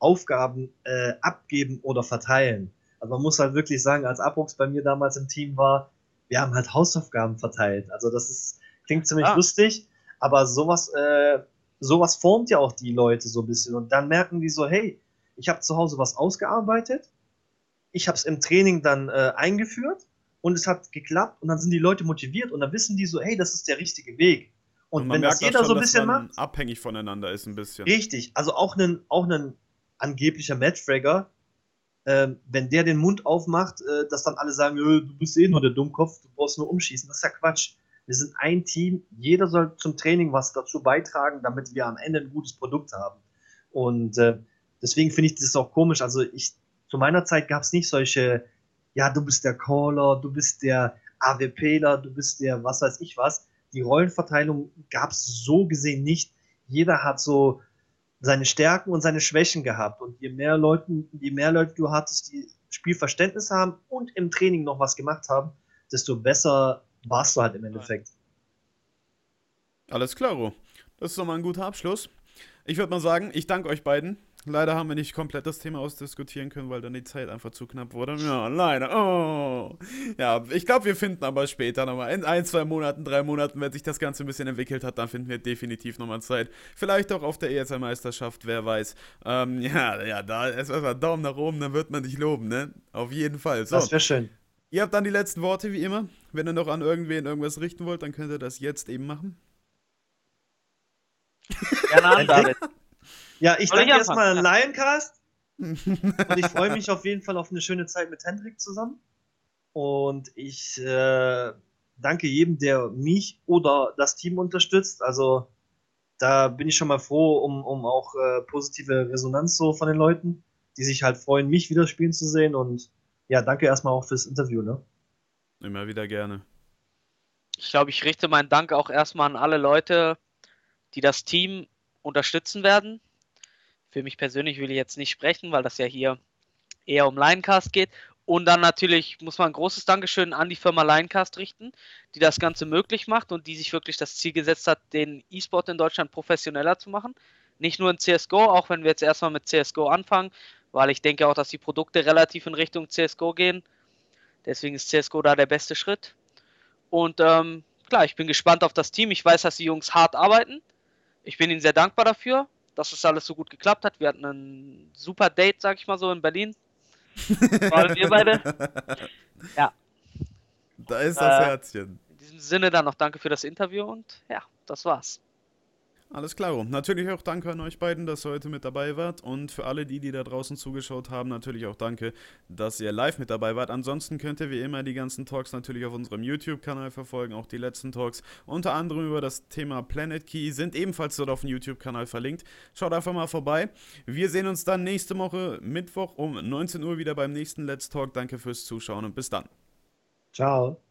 Aufgaben äh, abgeben oder verteilen. Also man muss halt wirklich sagen, als Abrux bei mir damals im Team war, wir haben halt Hausaufgaben verteilt. Also das ist, Klingt ziemlich ah. lustig, aber sowas, äh, sowas formt ja auch die Leute so ein bisschen. Und dann merken die so, hey, ich habe zu Hause was ausgearbeitet, ich habe es im Training dann äh, eingeführt und es hat geklappt und dann sind die Leute motiviert und dann wissen die so, hey, das ist der richtige Weg. Und, und wenn das jeder schon, so ein bisschen macht. Abhängig voneinander ist ein bisschen. Richtig, also auch ein, auch ein angeblicher Matchfragger, wenn der den Mund aufmacht, äh, dass dann alle sagen, du bist eh nur der Dummkopf, du brauchst nur umschießen. Das ist ja Quatsch. Wir sind ein Team, jeder soll zum Training was dazu beitragen, damit wir am Ende ein gutes Produkt haben. Und äh, deswegen finde ich das auch komisch. Also ich, zu meiner Zeit gab es nicht solche, ja, du bist der Caller, du bist der AWPler, du bist der was weiß ich was. Die Rollenverteilung gab es so gesehen nicht. Jeder hat so seine Stärken und seine Schwächen gehabt. Und je mehr Leute, je mehr Leute du hattest, die Spielverständnis haben und im Training noch was gemacht haben, desto besser warst du halt im Endeffekt. Alles klar, Das ist doch mal ein guter Abschluss. Ich würde mal sagen, ich danke euch beiden. Leider haben wir nicht komplett das Thema ausdiskutieren können, weil dann die Zeit einfach zu knapp wurde. Ja, leider. Oh. Ja, ich glaube, wir finden aber später nochmal. In ein, zwei Monaten, drei Monaten, wenn sich das Ganze ein bisschen entwickelt hat, dann finden wir definitiv nochmal Zeit. Vielleicht auch auf der ESL-Meisterschaft, wer weiß. Ähm, ja, ja, da ist einfach Daumen nach oben, dann wird man dich loben, ne? Auf jeden Fall. So. Das wäre schön. Ihr habt dann die letzten Worte, wie immer. Wenn ihr noch an irgendwen irgendwas richten wollt, dann könnt ihr das jetzt eben machen. Gerne an, David. Ja, ich danke erstmal an Lioncast. und ich freue mich auf jeden Fall auf eine schöne Zeit mit Hendrik zusammen. Und ich äh, danke jedem, der mich oder das Team unterstützt. Also da bin ich schon mal froh um, um auch äh, positive Resonanz so von den Leuten, die sich halt freuen, mich wieder spielen zu sehen. Und ja, danke erstmal auch fürs Interview. Ne? Immer wieder gerne. Ich glaube, ich richte meinen Dank auch erstmal an alle Leute, die das Team unterstützen werden. Für mich persönlich will ich jetzt nicht sprechen, weil das ja hier eher um Linecast geht. Und dann natürlich muss man ein großes Dankeschön an die Firma Linecast richten, die das Ganze möglich macht und die sich wirklich das Ziel gesetzt hat, den E-Sport in Deutschland professioneller zu machen. Nicht nur in CSGO, auch wenn wir jetzt erstmal mit CSGO anfangen, weil ich denke auch, dass die Produkte relativ in Richtung CSGO gehen. Deswegen ist CSGO da der beste Schritt. Und ähm, klar, ich bin gespannt auf das Team. Ich weiß, dass die Jungs hart arbeiten. Ich bin ihnen sehr dankbar dafür, dass es das alles so gut geklappt hat. Wir hatten ein super Date, sag ich mal so, in Berlin. Vor allem wir beide. Ja. Da ist das äh, Herzchen. In diesem Sinne dann noch danke für das Interview und ja, das war's. Alles klar. Natürlich auch danke an euch beiden, dass ihr heute mit dabei wart. Und für alle die, die da draußen zugeschaut haben, natürlich auch danke, dass ihr live mit dabei wart. Ansonsten könnt ihr wie immer die ganzen Talks natürlich auf unserem YouTube-Kanal verfolgen. Auch die letzten Talks, unter anderem über das Thema Planet Key, sind ebenfalls dort auf dem YouTube-Kanal verlinkt. Schaut einfach mal vorbei. Wir sehen uns dann nächste Woche Mittwoch um 19 Uhr wieder beim nächsten Let's Talk. Danke fürs Zuschauen und bis dann. Ciao.